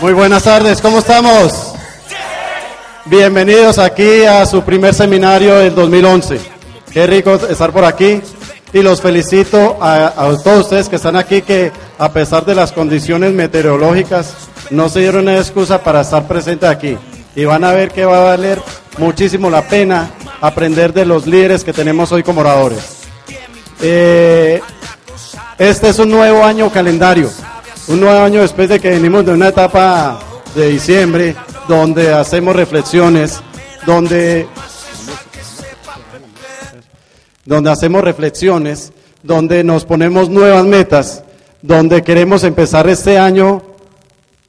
Muy buenas tardes, ¿cómo estamos? Bienvenidos aquí a su primer seminario del 2011. Qué rico estar por aquí y los felicito a, todos ustedes que están aquí que a pesar de las condiciones meteorológicas no se dieron una excusa para estar presentes aquí y van a ver que va a valer muchísimo la pena aprender de los líderes que tenemos hoy como oradores. Eh, este es un nuevo año calendario, un nuevo año después de que venimos de una etapa de diciembre donde hacemos reflexiones, donde, donde hacemos reflexiones, donde nos ponemos nuevas metas, donde queremos empezar este año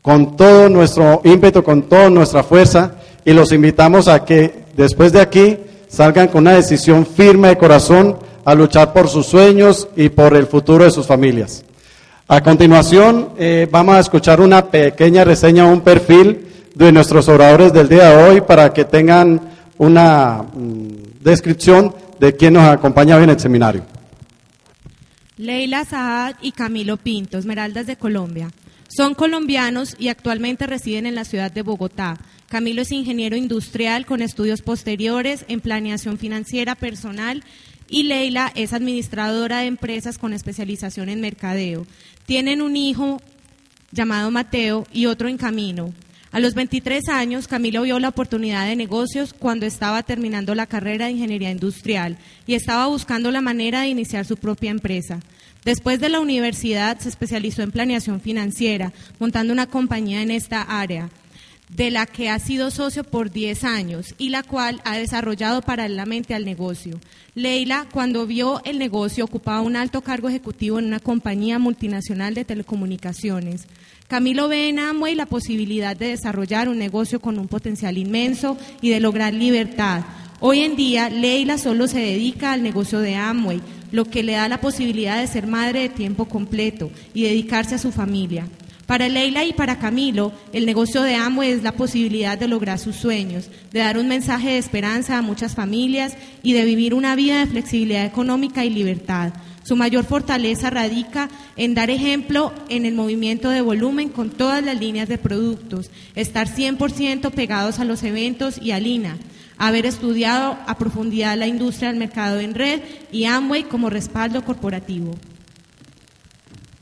con todo nuestro ímpetu, con toda nuestra fuerza y los invitamos a que después de aquí salgan con una decisión firme de corazón a luchar por sus sueños y por el futuro de sus familias. A continuación, eh, vamos a escuchar una pequeña reseña, un perfil de nuestros oradores del día de hoy para que tengan una mm, descripción de quién nos acompaña en el seminario. Leila Saad y Camilo Pinto, Esmeraldas de Colombia. Son colombianos y actualmente residen en la ciudad de Bogotá. Camilo es ingeniero industrial con estudios posteriores en planeación financiera personal y Leila es administradora de empresas con especialización en mercadeo. Tienen un hijo llamado Mateo y otro en camino. A los 23 años, Camilo vio la oportunidad de negocios cuando estaba terminando la carrera de ingeniería industrial y estaba buscando la manera de iniciar su propia empresa. Después de la universidad se especializó en planeación financiera, montando una compañía en esta área, de la que ha sido socio por 10 años y la cual ha desarrollado paralelamente al negocio. Leila, cuando vio el negocio, ocupaba un alto cargo ejecutivo en una compañía multinacional de telecomunicaciones. Camilo ve en Amway la posibilidad de desarrollar un negocio con un potencial inmenso y de lograr libertad. Hoy en día, Leila solo se dedica al negocio de Amway, lo que le da la posibilidad de ser madre de tiempo completo y dedicarse a su familia. Para Leila y para Camilo, el negocio de Amway es la posibilidad de lograr sus sueños, de dar un mensaje de esperanza a muchas familias y de vivir una vida de flexibilidad económica y libertad. Su mayor fortaleza radica en dar ejemplo en el movimiento de volumen con todas las líneas de productos, estar 100% pegados a los eventos y a Lina, haber estudiado a profundidad la industria del mercado en red y Amway como respaldo corporativo.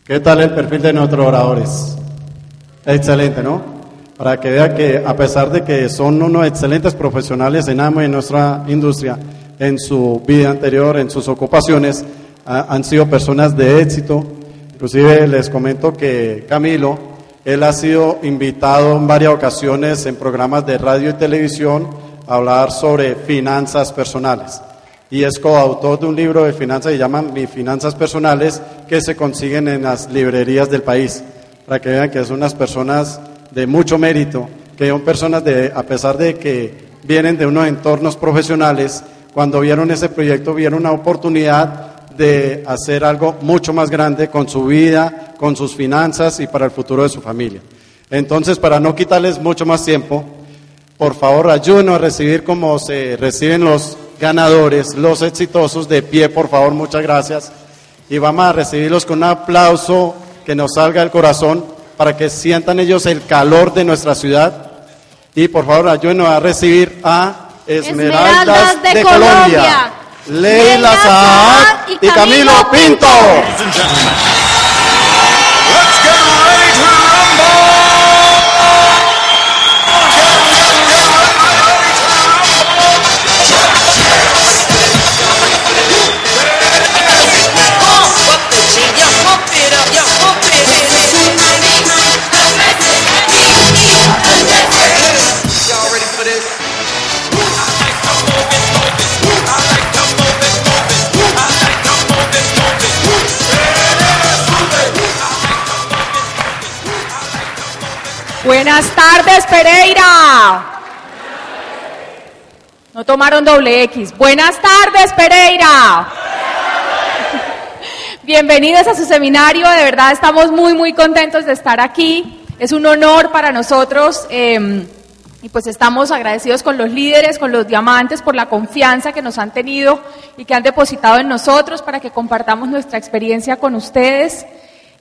¿Qué tal el perfil de nuestros oradores? Excelente, ¿no? Para que vea que a pesar de que son unos excelentes profesionales en Amway, en nuestra industria, en su vida anterior, en sus ocupaciones, han sido personas de éxito. Inclusive les comento que Camilo, él ha sido invitado en varias ocasiones en programas de radio y televisión a hablar sobre finanzas personales. Y es coautor de un libro de finanzas que se llama Mis Finanzas Personales, que se consiguen en las librerías del país. Para que vean que son unas personas de mucho mérito, que son personas de, a pesar de que vienen de unos entornos profesionales, cuando vieron ese proyecto vieron una oportunidad de hacer algo mucho más grande con su vida, con sus finanzas y para el futuro de su familia. Entonces, para no quitarles mucho más tiempo, por favor, ayúdenos a recibir como se reciben los ganadores, los exitosos, de pie, por favor, muchas gracias. Y vamos a recibirlos con un aplauso que nos salga del corazón para que sientan ellos el calor de nuestra ciudad. Y por favor, ayúdenos a recibir a Esmeraldas, de, Colombia. Leila Saad y Camilo Pinto. Buenas tardes, Pereira. No tomaron doble X. Buenas tardes, Pereira. Bienvenidos a su seminario. De verdad estamos muy, muy contentos de estar aquí. Es un honor para nosotros. Em, y pues estamos agradecidos con los líderes, con los diamantes, por la confianza que nos han tenido y que han depositado en nosotros para que compartamos nuestra experiencia con ustedes.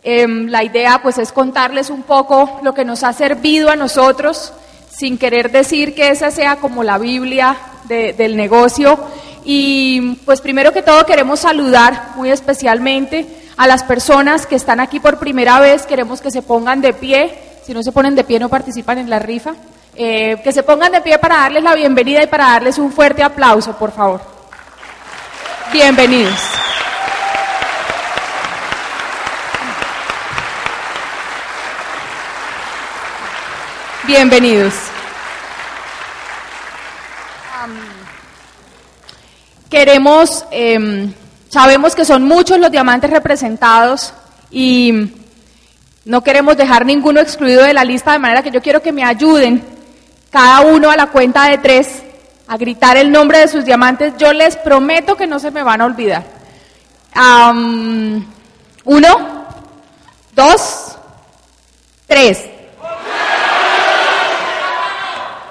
Em, la idea pues es contarles un poco lo que nos ha servido a nosotros, sin querer decir que esa sea como la Biblia del negocio. Y pues primero que todo queremos saludar muy especialmente a las personas que están aquí por primera vez, queremos que se pongan de pie, si no se ponen de pie no participan en la rifa, eh, que se pongan de pie para darles la bienvenida y para darles un fuerte aplauso, por favor. Bienvenidos. Bienvenidos. queremos, em, sabemos que son muchos los diamantes representados y no queremos dejar ninguno excluido de la lista, de manera que yo quiero que me ayuden cada uno a la cuenta de tres a gritar el nombre de sus diamantes. Yo les prometo que no se me van a olvidar. uno, dos, tres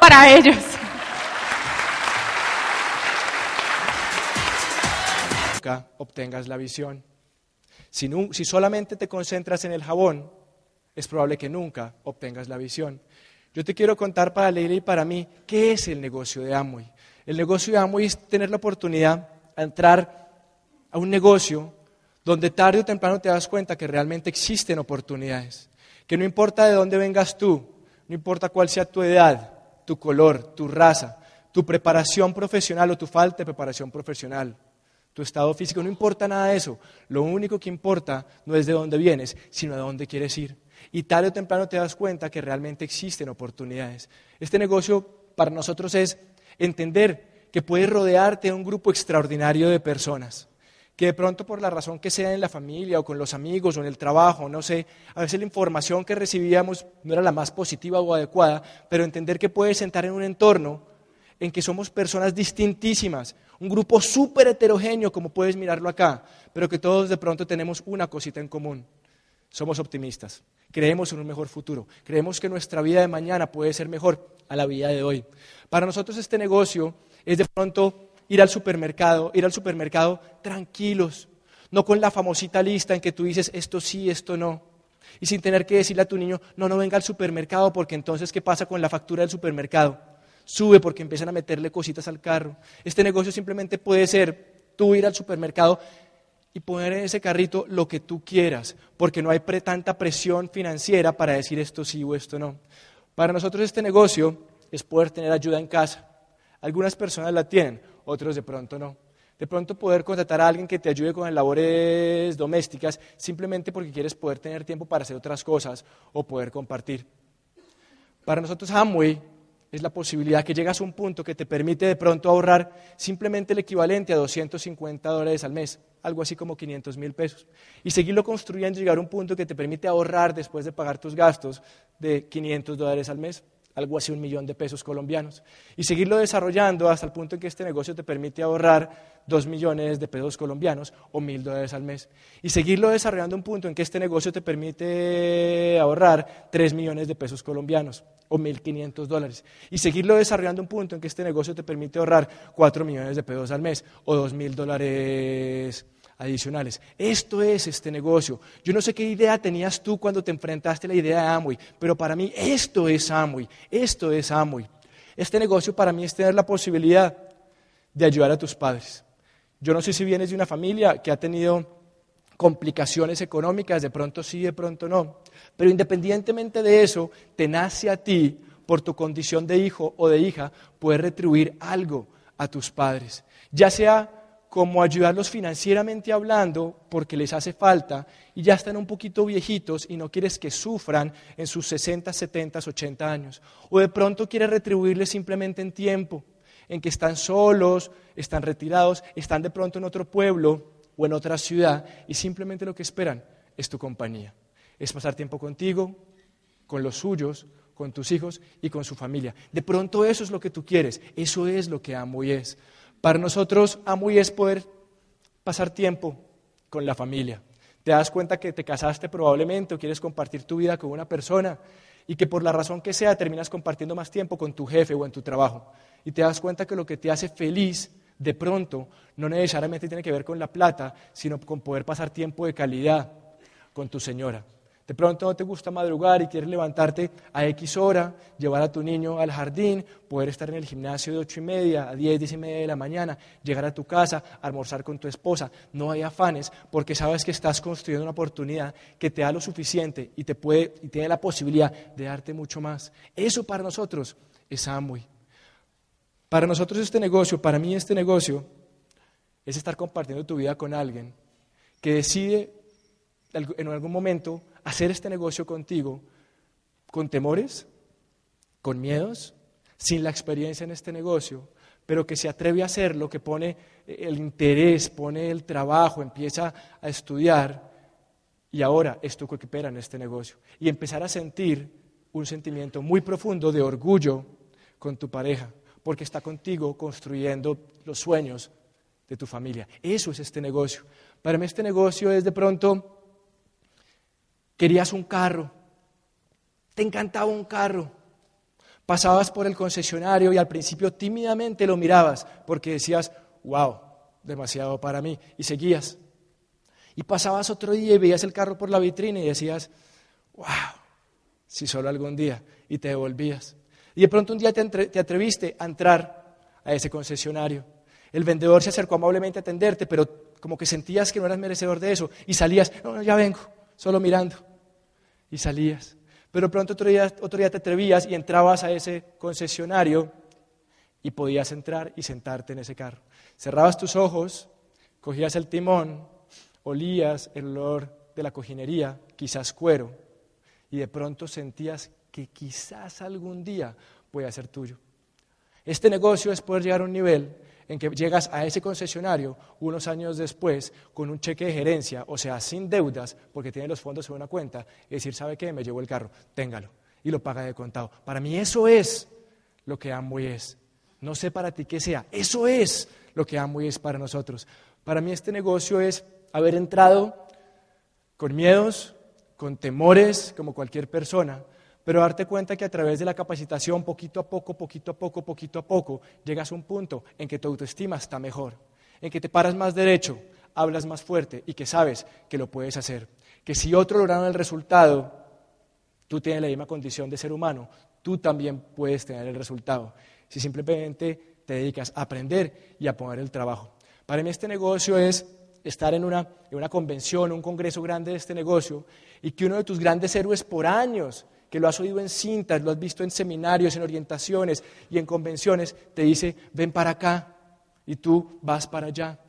para ellos. Nunca obtengas la visión. Si, si solamente te concentras en el jabón, es probable que nunca obtengas la visión. Yo te quiero contar para Leila y para mí qué es el negocio de Amway. El negocio de Amway es tener la oportunidad de entrar a un negocio donde tarde o temprano te das cuenta que realmente existen oportunidades, que no importa de dónde vengas tú, no importa cuál sea tu edad, tu color, tu raza, tu preparación profesional o tu falta de preparación profesional, tu estado físico, no importa nada de eso. Lo único que importa no es de dónde vienes, sino de dónde quieres ir. Y tarde o temprano te das cuenta que realmente existen oportunidades. Este negocio para nosotros es entender que puedes rodearte de un grupo extraordinario de personas que de pronto por la razón que sea en la familia o con los amigos o en el trabajo, no sé, a veces la información que recibíamos no era la más positiva o adecuada, pero entender que puedes sentar en un entorno en que somos personas distintísimas, un grupo súper heterogéneo como puedes mirarlo acá, pero que todos de pronto tenemos una cosita en común. Somos optimistas, creemos en un mejor futuro, creemos que nuestra vida de mañana puede ser mejor a la vida de hoy. Para nosotros este negocio es de pronto ir al supermercado, ir al supermercado tranquilos, no con la famosita lista en que tú dices esto sí, esto no. Y sin tener que decirle a tu niño, no, no venga al supermercado, porque entonces, ¿qué pasa con la factura del supermercado? Sube porque empiezan a meterle cositas al carro. Este negocio simplemente puede ser tú ir al supermercado y poner en ese carrito lo que tú quieras, porque no hay tanta presión financiera para decir esto sí o esto no. Para nosotros este negocio es poder tener ayuda en casa. Algunas personas la tienen, otros de pronto no. De pronto poder contratar a alguien que te ayude con las labores domésticas simplemente porque quieres poder tener tiempo para hacer otras cosas o poder compartir. Para nosotros Amway es la posibilidad que llegas a un punto que te permite de pronto ahorrar simplemente el equivalente a 250 dólares al mes, algo así como 500 mil pesos, y seguirlo construyendo llegar a un punto que te permite ahorrar después de pagar tus gastos de 500 dólares al mes algo así un millón de pesos colombianos, y seguirlo desarrollando hasta el punto en que este negocio te permite ahorrar dos millones de pesos colombianos o mil dólares al mes, y seguirlo desarrollando un punto en que este negocio te permite ahorrar tres millones de pesos colombianos o mil quinientos dólares, y seguirlo desarrollando un punto en que este negocio te permite ahorrar cuatro millones de pesos al mes o dos mil dólares adicionales. Esto es este negocio. Yo no sé qué idea tenías tú cuando te enfrentaste a la idea de Amway, pero para mí esto es Amway, esto es Amway. Este negocio para mí es tener la posibilidad de ayudar a tus padres. Yo no sé si vienes de una familia que ha tenido complicaciones económicas, de pronto sí, de pronto no, pero independientemente de eso, te nace a ti, por tu condición de hijo o de hija, poder retribuir algo a tus padres, ya sea como ayudarlos financieramente hablando porque les hace falta y ya están un poquito viejitos y no quieres que sufran en sus 60, 70, 80 años. O de pronto quieres retribuirles simplemente en tiempo, en que están solos, están retirados, están de pronto en otro pueblo o en otra ciudad y simplemente lo que esperan es tu compañía. Es pasar tiempo contigo, con los suyos, con tus hijos y con su familia. De pronto eso es lo que tú quieres, eso es lo que amo y es. Para nosotros, Amuy es poder pasar tiempo con la familia. Te das cuenta que te casaste probablemente o quieres compartir tu vida con una persona y que por la razón que sea terminas compartiendo más tiempo con tu jefe o en tu trabajo. Y te das cuenta que lo que te hace feliz de pronto no necesariamente tiene que ver con la plata, sino con poder pasar tiempo de calidad con tu señora. De pronto no te gusta madrugar y quieres levantarte a X hora, llevar a tu niño al jardín, poder estar en el gimnasio de ocho y media a diez, diez y media de la mañana, llegar a tu casa, almorzar con tu esposa. No hay afanes porque sabes que estás construyendo una oportunidad que te da lo suficiente y te puede y tiene la posibilidad de darte mucho más. Eso para nosotros es Amway. Para nosotros este negocio, para mí este negocio, es estar compartiendo tu vida con alguien que decide en algún momento hacer este negocio contigo con temores, con miedos, sin la experiencia en este negocio, pero que se atreve a hacerlo, que pone el interés, pone el trabajo, empieza a estudiar y ahora es tu coequipera en este negocio. Y empezar a sentir un sentimiento muy profundo de orgullo con tu pareja, porque está contigo construyendo los sueños de tu familia. Eso es este negocio. Para mí este negocio es de pronto Querías un carro, te encantaba un carro. Pasabas por el concesionario y al principio tímidamente lo mirabas porque decías, wow, demasiado para mí, y seguías. Y pasabas otro día y veías el carro por la vitrina y decías, wow, si solo algún día, y te devolvías. Y de pronto un día te, te atreviste a entrar a ese concesionario. El vendedor se acercó amablemente a atenderte, pero como que sentías que no eras merecedor de eso y salías, no, no, ya vengo, solo mirando y salías. Pero pronto otro día, otro día te atrevías y entrabas a ese concesionario y podías entrar y sentarte en ese carro. Cerrabas tus ojos, cogías el timón, olías el olor de la cojinería, quizás cuero, y de pronto sentías que quizás algún día pueda ser tuyo. Este negocio es poder llegar a un nivel en que llegas a ese concesionario unos años después con un cheque de gerencia, o sea, sin deudas, porque tiene los fondos en una cuenta, y decir, ¿sabe qué? Me llevo el carro, téngalo, y lo paga de contado. Para mí eso es lo que Amway es. No sé para ti qué sea, eso es lo que Amway es para nosotros. Para mí este negocio es haber entrado con miedos, con temores, como cualquier persona, pero darte cuenta que a través de la capacitación, poquito a poco, poquito a poco, poquito a poco, llegas a un punto en que tu autoestima está mejor, en que te paras más derecho, hablas más fuerte y que sabes que lo puedes hacer. Que si otro lograron el resultado, tú tienes la misma condición de ser humano, tú también puedes tener el resultado. Si simplemente te dedicas a aprender y a poner el trabajo. Para mí este negocio es estar en una, en una convención, un congreso grande de este negocio y que uno de tus grandes héroes por años que lo has oído en cintas, lo has visto en seminarios, en orientaciones y en convenciones, te dice, ven para acá y tú vas para allá.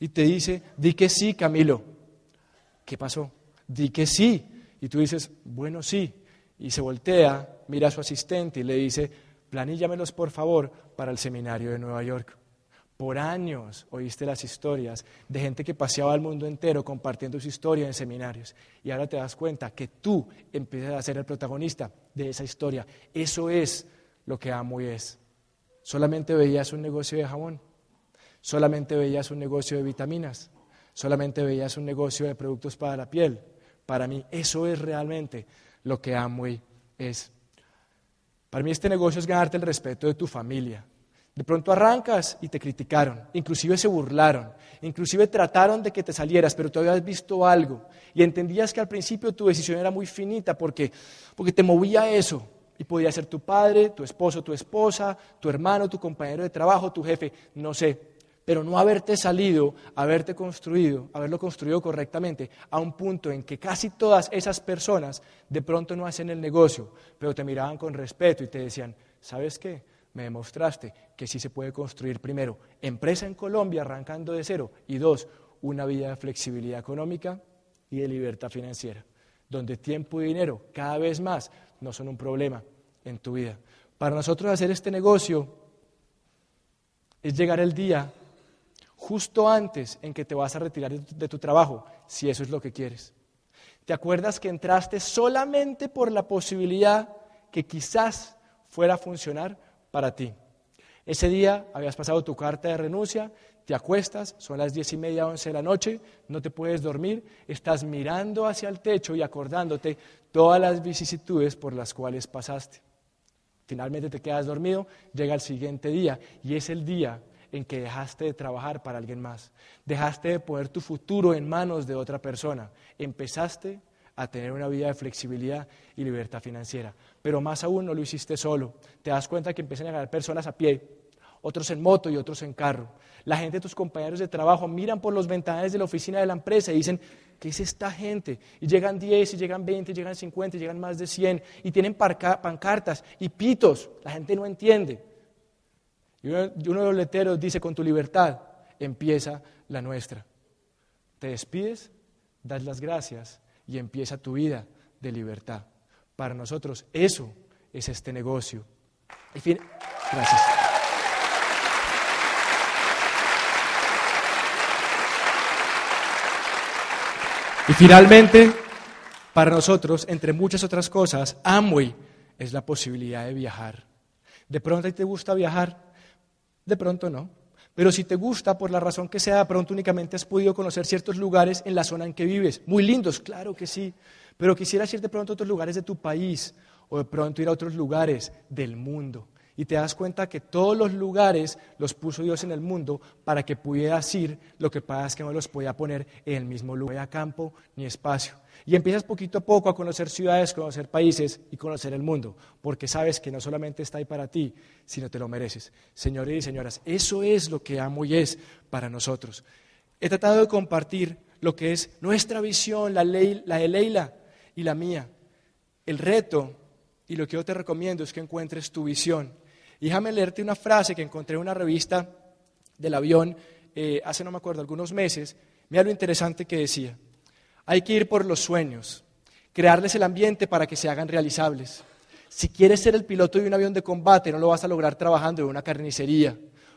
Y te dice, di que sí, Camilo. ¿Qué pasó? Di que sí. Y tú dices, bueno, sí. Y se voltea, mira a su asistente y le dice, planíllamelos por favor para el seminario de Nueva York. Por años oíste las historias de gente que paseaba al mundo entero compartiendo su historia en seminarios. Y ahora te das cuenta que tú empiezas a ser el protagonista de esa historia. Eso es lo que amo y es. Solamente veías un negocio de jabón. Solamente veías un negocio de vitaminas. Solamente veías un negocio de productos para la piel. Para mí eso es realmente lo que amo y es. Para mí este negocio es ganarte el respeto de tu familia, de pronto arrancas y te criticaron, inclusive se burlaron, inclusive trataron de que te salieras, pero tú habías visto algo y entendías que al principio tu decisión era muy finita porque, porque te movía eso. Y podía ser tu padre, tu esposo, tu esposa, tu hermano, tu compañero de trabajo, tu jefe, no sé. Pero no haberte salido, haberte construido, haberlo construido correctamente a un punto en que casi todas esas personas de pronto no hacen el negocio, pero te miraban con respeto y te decían, ¿sabes qué? me demostraste que sí se puede construir primero empresa en Colombia arrancando de cero y dos, una vida de flexibilidad económica y de libertad financiera, donde tiempo y dinero cada vez más no son un problema en tu vida. Para nosotros hacer este negocio es llegar el día justo antes en que te vas a retirar de tu trabajo, si eso es lo que quieres. ¿Te acuerdas que entraste solamente por la posibilidad que quizás fuera a funcionar? para ti. Ese día habías pasado tu carta de renuncia, te acuestas, son las diez y media, once de la noche, no te puedes dormir, estás mirando hacia el techo y acordándote todas las vicisitudes por las cuales pasaste. Finalmente te quedas dormido, llega el siguiente día y es el día en que dejaste de trabajar para alguien más, dejaste de poner tu futuro en manos de otra persona, empezaste a tener una vida de flexibilidad y libertad financiera. Pero más aún no lo hiciste solo. Te das cuenta que empiezan a llegar personas a pie, otros en moto y otros en carro. La gente, tus compañeros de trabajo, miran por los ventanales de la oficina de la empresa y dicen, ¿qué es esta gente? Y llegan 10, y llegan 20, y llegan 50, y llegan más de 100, y tienen pancartas y pitos. La gente no entiende. Y uno, de los letreros dice, con tu libertad empieza la nuestra. Te despides, das las gracias y empieza tu vida de libertad. Para nosotros eso es este negocio. fin, gracias. Y finalmente, para nosotros, entre muchas otras cosas, Amway es la posibilidad de viajar. De pronto te gusta viajar, de pronto no. Pero si te gusta, por la razón que sea, de pronto únicamente has podido conocer ciertos lugares en la zona en que vives. Muy lindos, claro que sí. Pero quisieras ir de pronto a otros lugares de tu país o de pronto ir a otros lugares del mundo. Y te das cuenta que todos los lugares los puso Dios en el mundo para que pudieras ir, lo que pasa es que no los podía poner en el mismo lugar, no había campo ni espacio. Y empiezas poquito a poco a conocer ciudades, conocer países y conocer el mundo, porque sabes que no solamente está ahí para ti, sino te lo mereces. Señores y señoras, eso es lo que amo y es para nosotros. He tratado de compartir lo que es nuestra visión, la, ley, la de Leila y la mía. El reto y lo que yo te recomiendo es que encuentres tu visión. Déjame leerte una frase que encontré en una revista del avión eh, hace, no me acuerdo, algunos meses. Mira lo interesante que decía. Hay que ir por los sueños, crearles el ambiente para que se hagan realizables. Si quieres ser el piloto de un avión de combate, no lo vas a lograr trabajando en una carnicería.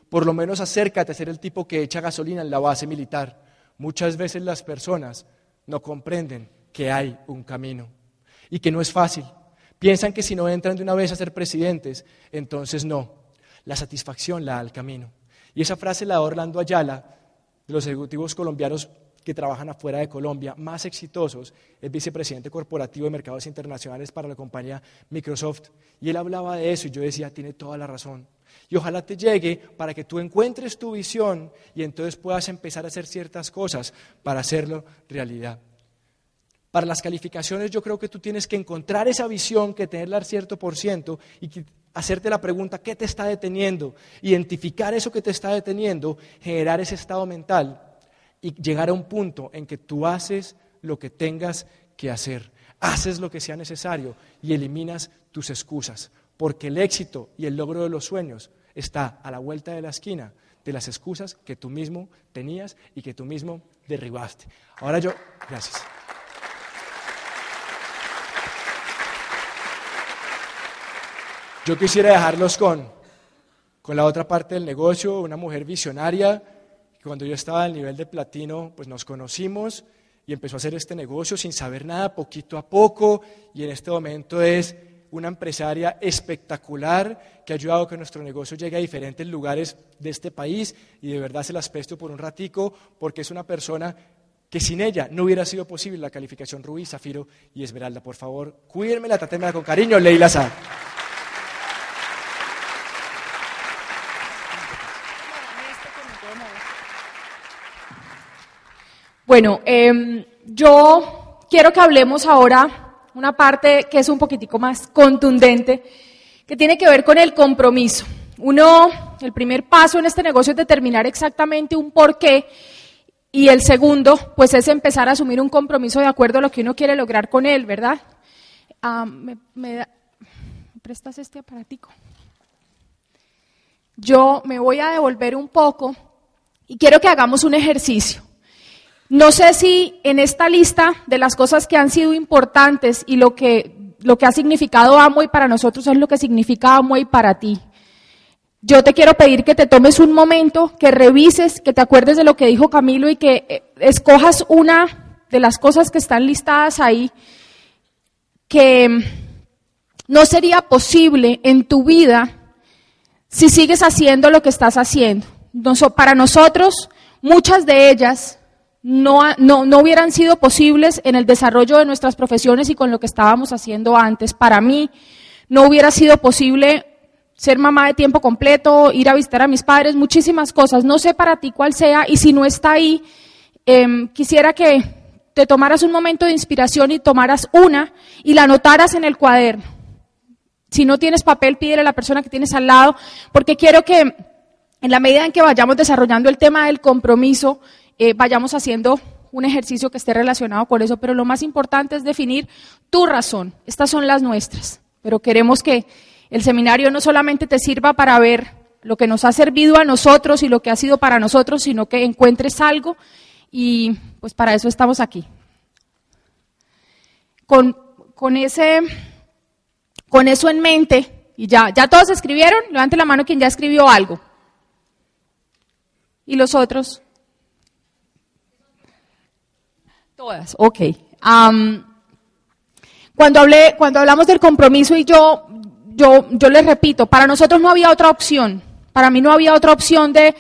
Por lo menos acércate a ser el tipo que echa gasolina en la base militar. Muchas veces las personas no comprenden que hay un camino y que no es fácil. Piensan que si no entran de una vez a ser presidentes, entonces no. La satisfacción la da el camino. Y esa frase la da Orlando Ayala, de los ejecutivos colombianos que trabajan afuera de Colombia, más exitosos, es vicepresidente corporativo de mercados internacionales para la compañía Microsoft. Y él hablaba de eso y yo decía, tiene toda la razón. Y ojalá te llegue para que tú encuentres tu visión y entonces puedas empezar a hacer ciertas cosas para hacerlo realidad. Para las calificaciones yo creo que tú tienes que encontrar esa visión, que tenerla al cierto por ciento y hacerte la pregunta, ¿qué te está deteniendo? Identificar eso que te está deteniendo, generar ese estado mental y llegar a un punto en que tú haces lo que tengas que hacer, haces lo que sea necesario y eliminas tus excusas, porque el éxito y el logro de los sueños está a la vuelta de la esquina de las excusas que tú mismo tenías y que tú mismo derribaste. Ahora yo, gracias. Yo quisiera dejarlos con, con la otra parte del negocio, una mujer visionaria cuando yo estaba al nivel de platino, pues nos conocimos y empezó a hacer este negocio sin saber nada, poquito a poco, y en este momento es una empresaria espectacular que ha ayudado a que nuestro negocio llegue a diferentes lugares de este país y de verdad se las presto por un ratico porque es una persona que sin ella no hubiera sido posible la calificación Rubí, Zafiro y Esmeralda. Por favor, cuídenmela, tratémela con cariño, Leila Sá. Bueno, em, yo quiero que hablemos ahora una parte que es un poquitico más contundente, que tiene que ver con el compromiso. Uno, el primer paso en este negocio es determinar exactamente un porqué y el segundo, pues es empezar a asumir un compromiso de acuerdo a lo que uno quiere lograr con él, ¿verdad? Ah, me, ¿Me prestas este aparatico? Yo me voy a devolver un poco y quiero que hagamos un ejercicio. No sé si en esta lista de las cosas que han sido importantes y lo que, lo que ha significado Amway para nosotros es lo que significa Amway para ti. Yo te quiero pedir que te tomes un momento, que revises, que te acuerdes de lo que dijo Camilo y que eh, escojas una de las cosas que están listadas ahí que no sería posible en tu vida si sigues haciendo lo que estás haciendo. para nosotros, muchas de ellas no, no, hubieran sido posibles en el desarrollo de nuestras profesiones y con lo que estábamos haciendo antes. Para mí no hubiera sido posible ser mamá de tiempo completo, ir a visitar a mis padres, muchísimas cosas. No sé para ti cuál sea y si no está ahí, em, quisiera que te tomaras un momento de inspiración y tomaras una y la anotaras en el cuaderno. Si no tienes papel, pídele a la persona que tienes al lado, porque quiero que en la medida en que vayamos desarrollando el tema del compromiso, eh, vayamos haciendo un ejercicio que esté relacionado con eso, pero lo más importante es definir tu razón. Estas son las nuestras, pero queremos que el seminario no solamente te sirva para ver lo que nos ha servido a nosotros y lo que ha sido para nosotros, sino que encuentres algo y pues para eso estamos aquí. Con, con, ese, con eso en mente, y ya, ¿ya todos escribieron? Levante la mano quien ya escribió algo. ¿Y los otros? Todas, ok. cuando, hablé, cuando hablamos del compromiso y yo, yo, yo les repito, para nosotros no había otra opción. Para mí no había otra opción de,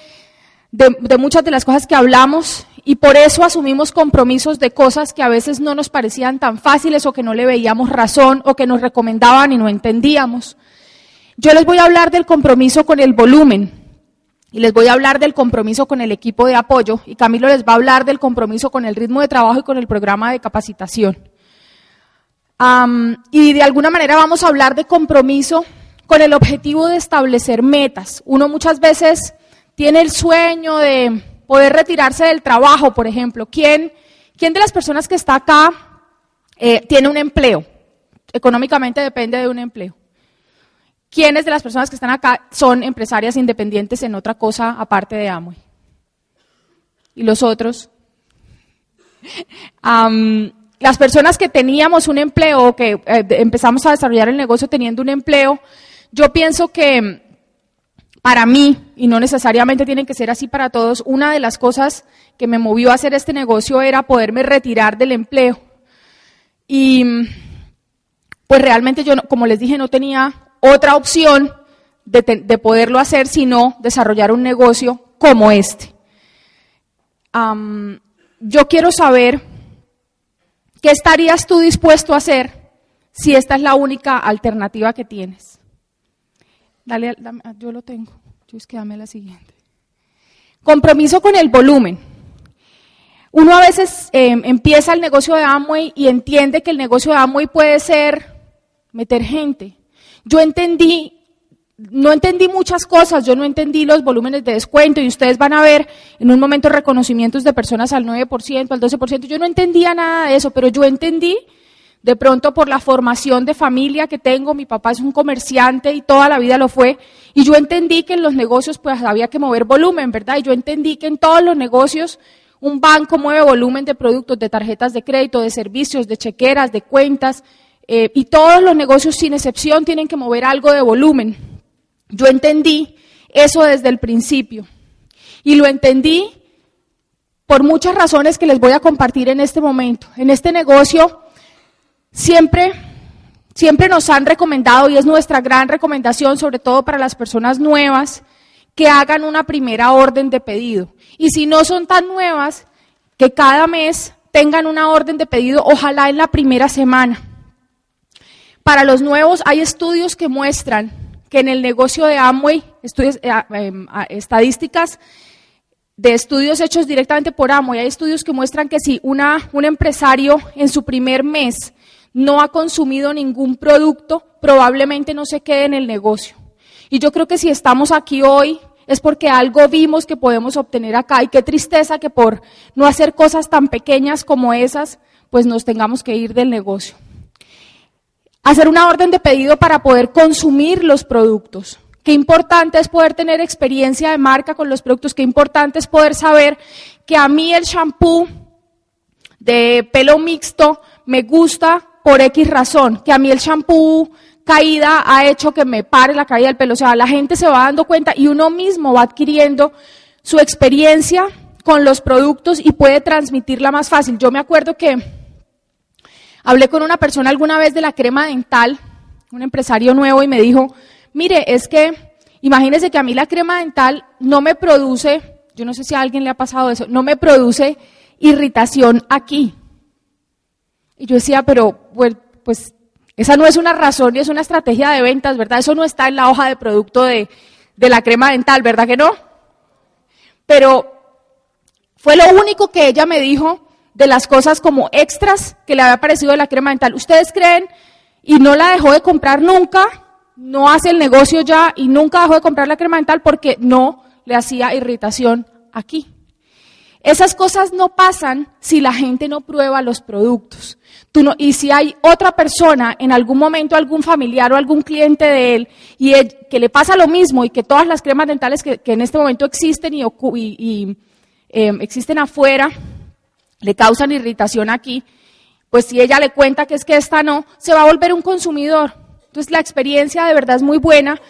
de, muchas de las cosas que hablamos y por eso asumimos compromisos de cosas que a veces no nos parecían tan fáciles o que no le veíamos razón o que nos recomendaban y no entendíamos. Yo les voy a hablar del compromiso con el volumen y les voy a hablar del compromiso con el equipo de apoyo y Camilo les va a hablar del compromiso con el ritmo de trabajo y con el programa de capacitación. y de alguna manera vamos a hablar de compromiso con el objetivo de establecer metas. Uno muchas veces tiene el sueño de poder retirarse del trabajo, por ejemplo. ¿Quién, quién de las personas que está acá eh, tiene un empleo? Económicamente depende de un empleo. ¿Quiénes de las personas que están acá son empresarias independientes en otra cosa aparte de Amway? ¿Y los otros? las personas que teníamos un empleo que eh, empezamos a desarrollar el negocio teniendo un empleo, yo pienso que para mí, y no necesariamente tienen que ser así para todos, una de las cosas que me movió a hacer este negocio era poderme retirar del empleo. Y pues realmente yo, como les dije, no tenía otra opción de, poderlo hacer sino desarrollar un negocio como este. yo quiero saber qué estarías tú dispuesto a hacer si esta es la única alternativa que tienes. Dale, ah, yo lo tengo. Yo es que dame la siguiente. Compromiso con el volumen. Uno a veces em, empieza el negocio de Amway y entiende que el negocio de Amway puede ser meter gente. Yo entendí, no entendí muchas cosas, yo no entendí los volúmenes de descuento y ustedes van a ver en un momento reconocimientos de personas al 9%, al 12%. Yo no entendía nada de eso, pero yo entendí de pronto por la formación de familia que tengo, mi papá es un comerciante y toda la vida lo fue, y yo entendí que en los negocios pues había que mover volumen, ¿verdad? Y yo entendí que en todos los negocios un banco mueve volumen de productos, de tarjetas de crédito, de servicios, de chequeras, de cuentas, eh, y todos los negocios sin excepción tienen que mover algo de volumen. Yo entendí eso desde el principio. Y lo entendí por muchas razones que les voy a compartir en este momento. En este negocio Siempre, siempre nos han recomendado, y es nuestra gran recomendación, sobre todo para las personas nuevas, que hagan una primera orden de pedido. Y si no son tan nuevas, que cada mes tengan una orden de pedido, ojalá en la primera semana. Para los nuevos hay estudios que muestran que en el negocio de Amway, estudios, eh, em, estadísticas de estudios hechos directamente por Amway, hay estudios que muestran que si una, un empresario en su primer mes no ha consumido ningún producto, probablemente no se quede en el negocio. Y yo creo que si estamos aquí hoy es porque algo vimos que podemos obtener acá. Y qué tristeza que por no hacer cosas tan pequeñas como esas, pues nos tengamos que ir del negocio. Hacer una orden de pedido para poder consumir los productos. Qué importante es poder tener experiencia de marca con los productos. Qué importante es poder saber que a mí el shampoo de pelo mixto me gusta por X razón, que a mí el shampoo caída ha hecho que me pare la caída del pelo. O sea, la gente se va dando cuenta y uno mismo va adquiriendo su experiencia con los productos y puede transmitirla más fácil. Yo me acuerdo que hablé con una persona alguna vez de la crema dental, un empresario nuevo, y me dijo, mire, es que imagínese que a mí la crema dental no me produce, yo no sé si a alguien le ha pasado eso, no me produce irritación aquí. Y yo decía, pero pues esa no es una razón y es una estrategia de ventas, ¿verdad? Eso no está en la hoja de producto de, de la crema dental, ¿verdad que no? Pero fue lo único que ella me dijo de las cosas como extras que le había parecido de la crema dental. ¿Ustedes creen? Y no la dejó de comprar nunca, no hace el negocio ya y nunca dejó de comprar la crema dental porque no le hacía irritación aquí. Esas cosas no pasan si la gente no prueba los productos. Tú no, y si hay otra persona, en algún momento algún familiar o algún cliente de él, y que le pasa lo mismo y que todas las cremas dentales que, en este momento existen y, y em, existen afuera, le causan irritación aquí, pues si ella le cuenta que es que esta no, se va a volver un consumidor. Entonces la experiencia de verdad es muy buena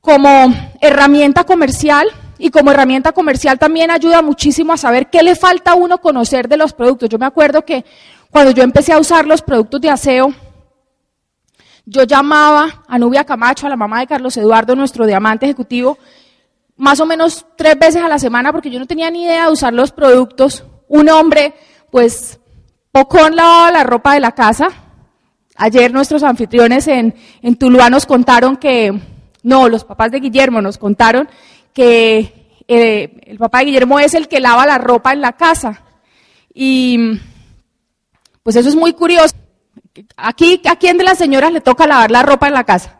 como herramienta comercial y como herramienta comercial también ayuda muchísimo a saber qué le falta a uno conocer de los productos. Yo me acuerdo que cuando yo empecé a usar los productos de aseo, yo llamaba a Nubia Camacho, a la mamá de Carlos Eduardo, nuestro diamante ejecutivo, más o menos tres veces a la semana porque yo no tenía ni idea de usar los productos. Un hombre, pues, poco lavaba la ropa de la casa. Ayer nuestros anfitriones en, en Tuluá nos contaron que, no, los papás de Guillermo nos contaron que eh, el papá de Guillermo es el que lava la ropa en la casa. Y pues eso es muy curioso. Aquí, ¿a quién de las señoras le toca lavar la ropa en la casa?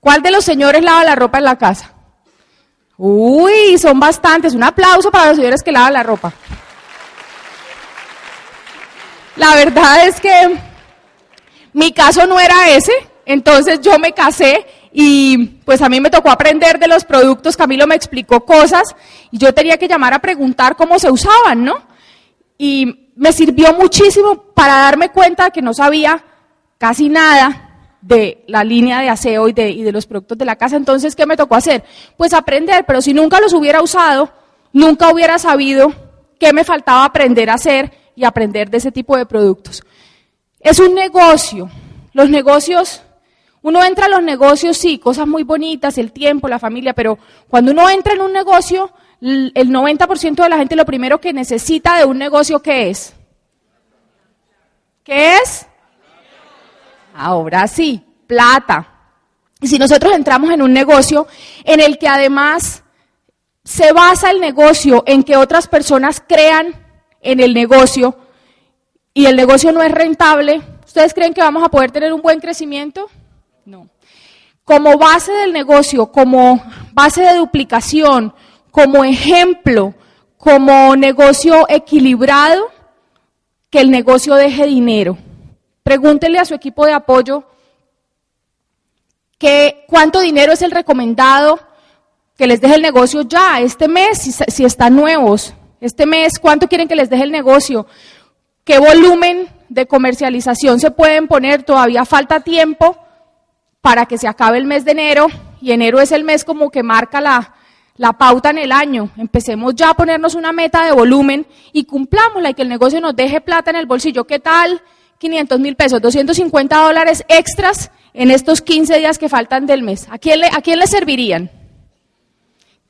¿Cuál de los señores lava la ropa en la casa? Uy, son bastantes. Un aplauso para los señores que lavan la ropa. La verdad es que mi caso no era ese, entonces yo me casé y pues a mí me tocó aprender de los productos, Camilo me explicó cosas y yo tenía que llamar a preguntar cómo se usaban, ¿no? Y me sirvió muchísimo para darme cuenta que no sabía casi nada de la línea de aseo y de, y de los productos de la casa. Entonces, ¿qué me tocó hacer? Pues aprender, pero si nunca los hubiera usado, nunca hubiera sabido qué me faltaba aprender a hacer y aprender de ese tipo de productos. Es un negocio. Los negocios uno entra a los negocios, sí, cosas muy bonitas, el tiempo, la familia, pero cuando uno entra en un negocio, el 90% de la gente lo primero que necesita de un negocio, ¿qué es? ¿Qué es? Ahora sí, plata. Y si nosotros entramos en un negocio en el que además se basa el negocio en que otras personas crean en el negocio y el negocio no es rentable, ¿ustedes creen que vamos a poder tener un buen crecimiento? No. Como base del negocio, como base de duplicación, como ejemplo, como negocio equilibrado, que el negocio deje dinero. Pregúntele a su equipo de apoyo que cuánto dinero es el recomendado que les deje el negocio ya, este mes, si, si, están nuevos, este mes, cuánto quieren que les deje el negocio, qué volumen de comercialización se pueden poner, todavía falta tiempo, para que se acabe el mes de enero y enero es el mes como que marca la, la pauta en el año. Empecemos ya a ponernos una meta de volumen y cumplámosla y que el negocio nos deje plata en el bolsillo. ¿Qué tal? 500 mil pesos, 250 dólares extras en estos 15 días que faltan del mes. ¿A quién le, a quién le servirían?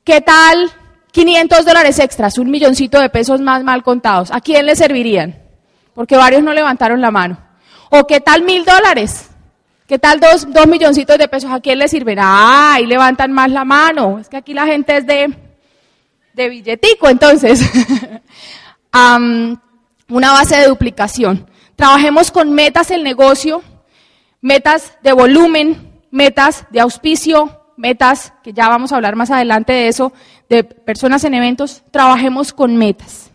¿Qué tal 500 dólares extras, un milloncito de pesos más mal contados? ¿A quién le servirían? Porque varios no levantaron la mano. ¿O qué tal mil dólares? ¿Qué tal dos, dos milloncitos de pesos? ¿A quién le sirven? Ah, ahí levantan más la mano. Es que aquí la gente es de, de billetico, entonces. una base de duplicación. Trabajemos con metas el negocio, metas de volumen, metas de auspicio, metas, que ya vamos a hablar más adelante de eso, de personas en eventos. Trabajemos con metas.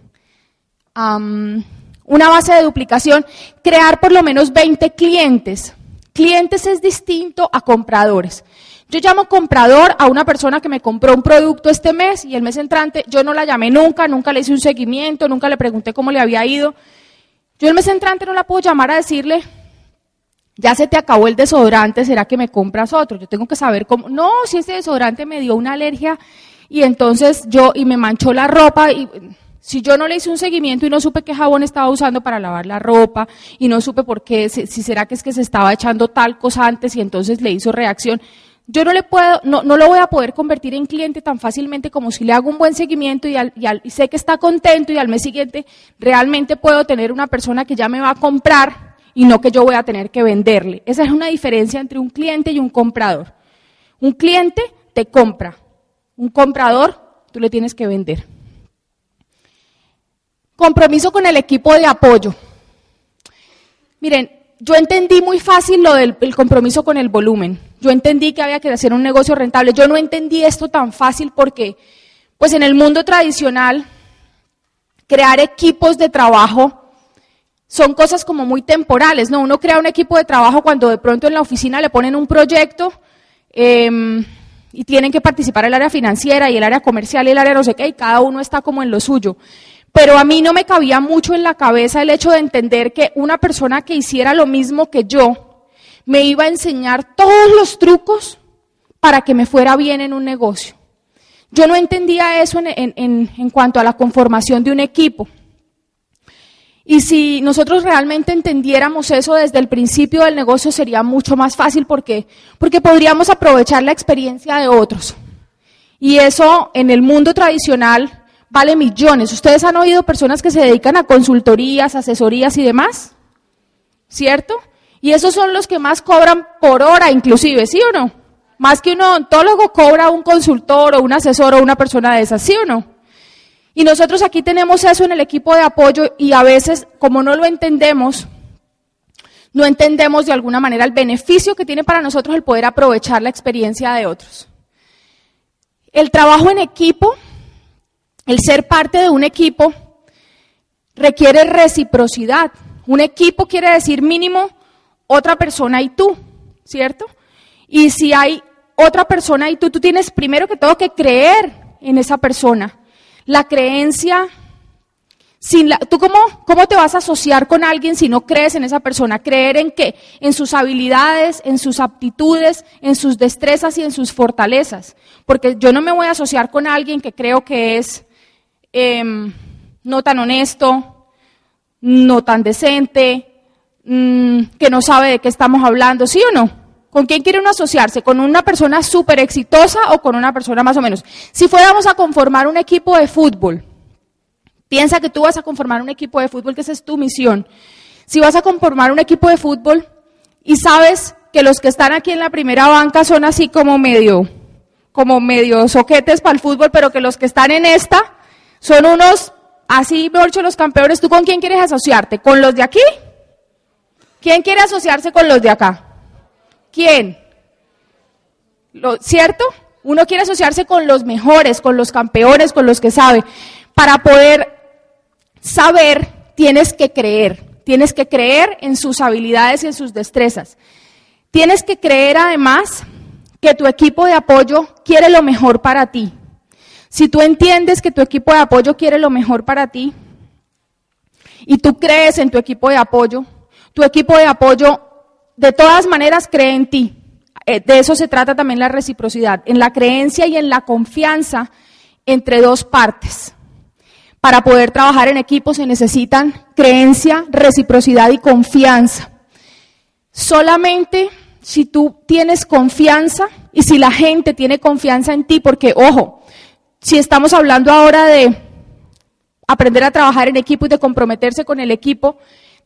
una base de duplicación, crear por lo menos 20 clientes Clientes es distinto a compradores. Yo llamo comprador a una persona que me compró un producto este mes y el mes entrante yo no la llamé nunca, nunca le hice un seguimiento, nunca le pregunté cómo le había ido. Yo el mes entrante no la puedo llamar a decirle, ya se te acabó el desodorante, ¿será que me compras otro? Yo tengo que saber cómo, no, si ese desodorante me dio una alergia y entonces yo, y me manchó la ropa y si yo no le hice un seguimiento y no supe qué jabón estaba usando para lavar la ropa y no supe por qué, si, será que es que se estaba echando tal cosa antes y entonces le hizo reacción, yo no le puedo, no, no lo voy a poder convertir en cliente tan fácilmente como si le hago un buen seguimiento y, y sé que está contento y al mes siguiente realmente puedo tener una persona que ya me va a comprar y no que yo voy a tener que venderle. Esa es una diferencia entre un cliente y un comprador. Un cliente te compra, un comprador tú le tienes que vender. Compromiso con el equipo de apoyo. Miren, yo entendí muy fácil lo del compromiso con el volumen. Yo entendí que había que hacer un negocio rentable. Yo no entendí esto tan fácil porque, pues en el mundo tradicional, crear equipos de trabajo son cosas como muy temporales, ¿no? Uno crea un equipo de trabajo cuando de pronto en la oficina le ponen un proyecto em, y tienen que participar el área financiera y el área comercial y el área no sé qué, y cada uno está como en lo suyo. Pero a mí no me cabía mucho en la cabeza el hecho de entender que una persona que hiciera lo mismo que yo me iba a enseñar todos los trucos para que me fuera bien en un negocio. Yo no entendía eso en, cuanto a la conformación de un equipo. Y si nosotros realmente entendiéramos eso desde el principio del negocio sería mucho más fácil porque, porque podríamos aprovechar la experiencia de otros. Y eso en el mundo tradicional vale millones. ¿Ustedes han oído personas que se dedican a consultorías, asesorías y demás? ¿Cierto? Y esos son los que más cobran por hora, inclusive, ¿sí o no? Más que un odontólogo cobra un consultor o un asesor o una persona de esas, ¿sí o no? Y nosotros aquí tenemos eso en el equipo de apoyo y a veces, como no lo entendemos, no entendemos de alguna manera el beneficio que tiene para nosotros el poder aprovechar la experiencia de otros. El trabajo en equipo el ser parte de un equipo requiere reciprocidad. Un equipo quiere decir mínimo otra persona y tú, ¿cierto? Y si hay otra persona y tú, tú tienes primero que todo que creer en esa persona. La creencia, sin la, ¿tú cómo, cómo te vas a asociar con alguien si no crees en esa persona? Creer en qué? En sus habilidades, en sus aptitudes, en sus destrezas y en sus fortalezas. Porque yo no me voy a asociar con alguien que creo que es Em, no tan honesto, no tan decente, mm, que no sabe de qué estamos hablando, ¿sí o no? ¿Con quién quiere uno asociarse? ¿Con una persona súper exitosa o con una persona más o menos? Si fuéramos a conformar un equipo de fútbol, piensa que tú vas a conformar un equipo de fútbol, que esa es tu misión. Si vas a conformar un equipo de fútbol y sabes que los que están aquí en la primera banca son así como medio, como medio soquetes para el fútbol, pero que los que están en esta son unos, así, mejor los campeones. ¿Tú con quién quieres asociarte? ¿Con los de aquí? ¿Quién quiere asociarse con los de acá? ¿Quién? Lo, ¿Cierto? Uno quiere asociarse con los mejores, con los campeones, con los que sabe. Para poder saber, tienes que creer. Tienes que creer en sus habilidades y en sus destrezas. Tienes que creer además que tu equipo de apoyo quiere lo mejor para ti. Si tú entiendes que tu equipo de apoyo quiere lo mejor para ti y tú crees en tu equipo de apoyo, tu equipo de apoyo de todas maneras cree en ti. Eh, de eso se trata también la reciprocidad, en la creencia y en la confianza entre dos partes. Para poder trabajar en equipo se necesitan creencia, reciprocidad y confianza. Solamente si tú tienes confianza y si la gente tiene confianza en ti, porque ojo, si estamos hablando ahora de aprender a trabajar en equipo y de comprometerse con el equipo,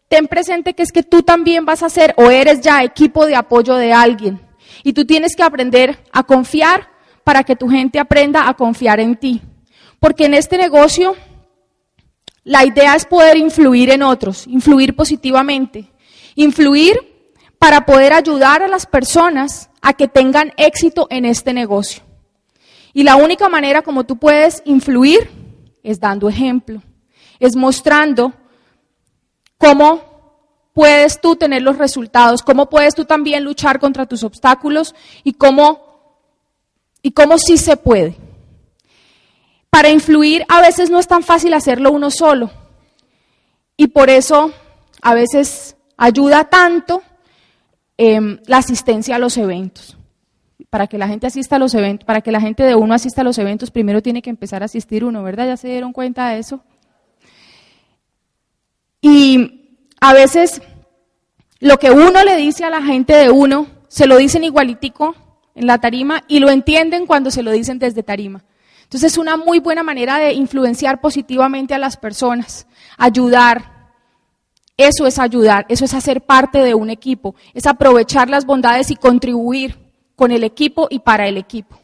ten presente que es que tú también vas a ser o eres ya equipo de apoyo de alguien. Y tú tienes que aprender a confiar para que tu gente aprenda a confiar en ti. Porque en este negocio la idea es poder influir en otros, influir positivamente, influir para poder ayudar a las personas a que tengan éxito en este negocio. Y la única manera como tú puedes influir es dando ejemplo, es mostrando cómo puedes tú tener los resultados, cómo puedes tú también luchar contra tus obstáculos y cómo, y cómo sí se puede. Para influir a veces no es tan fácil hacerlo uno solo. Y por eso a veces ayuda tanto em, la asistencia a los eventos para que la gente asista a los eventos, para que la gente de uno asista a los eventos, primero tiene que empezar a asistir uno, ¿verdad? ¿Ya se dieron cuenta de eso? Y a veces lo que uno le dice a la gente de uno, se lo dicen igualitico en la tarima y lo entienden cuando se lo dicen desde tarima. Entonces es una muy buena manera de influenciar positivamente a las personas, ayudar. Eso es ayudar, eso es hacer parte de un equipo, es aprovechar las bondades y contribuir con el equipo y para el equipo.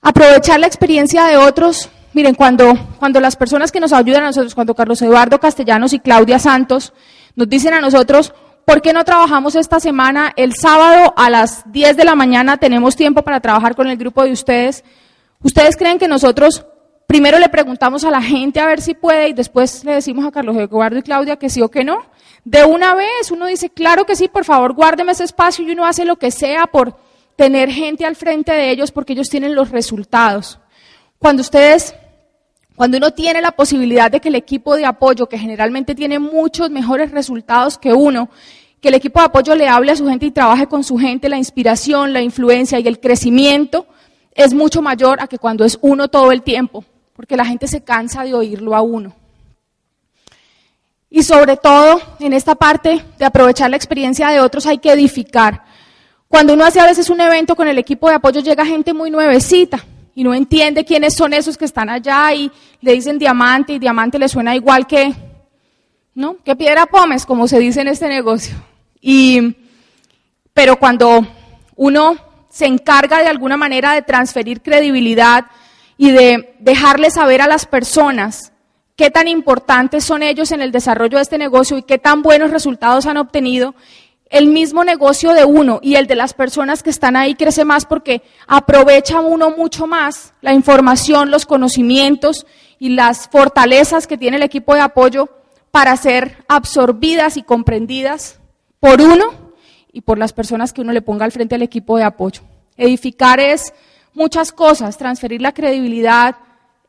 Aprovechar la experiencia de otros miren, cuando, cuando las personas que nos ayudan a nosotros, cuando Carlos Eduardo Castellanos y Claudia Santos nos dicen a nosotros, ¿por qué no trabajamos esta semana? El sábado a las 10 de la mañana tenemos tiempo para trabajar con el grupo de ustedes. ¿Ustedes creen que nosotros primero le preguntamos a la gente a ver si puede y después le decimos a Carlos Eduardo y Claudia que sí o que no? De una vez uno dice, claro que sí, por favor, guárdeme ese espacio y uno hace lo que sea por tener gente al frente de ellos porque ellos tienen los resultados. Cuando ustedes, cuando uno tiene la posibilidad de que el equipo de apoyo, que generalmente tiene muchos mejores resultados que uno, que el equipo de apoyo le hable a su gente y trabaje con su gente, la inspiración, la influencia y el crecimiento es mucho mayor a que cuando es uno todo el tiempo, porque la gente se cansa de oírlo a uno. Y sobre todo, en esta parte de aprovechar la experiencia de otros hay que edificar. Cuando uno hace a veces un evento con el equipo de apoyo, llega gente muy nuevecita y no entiende quiénes son esos que están allá y le dicen diamante y diamante le suena igual que, ¿no? Que piedra pomes, como se dice en este negocio. Y, pero cuando uno se encarga de alguna manera de transferir credibilidad y de dejarle saber a las personas qué tan importantes son ellos en el desarrollo de este negocio y qué tan buenos resultados han obtenido, el mismo negocio de uno y el de las personas que están ahí crece más porque aprovecha uno mucho más la información, los conocimientos y las fortalezas que tiene el equipo de apoyo para ser absorbidas y comprendidas por uno y por las personas que uno le ponga al frente al equipo de apoyo. Edificar es muchas cosas, transferir la credibilidad,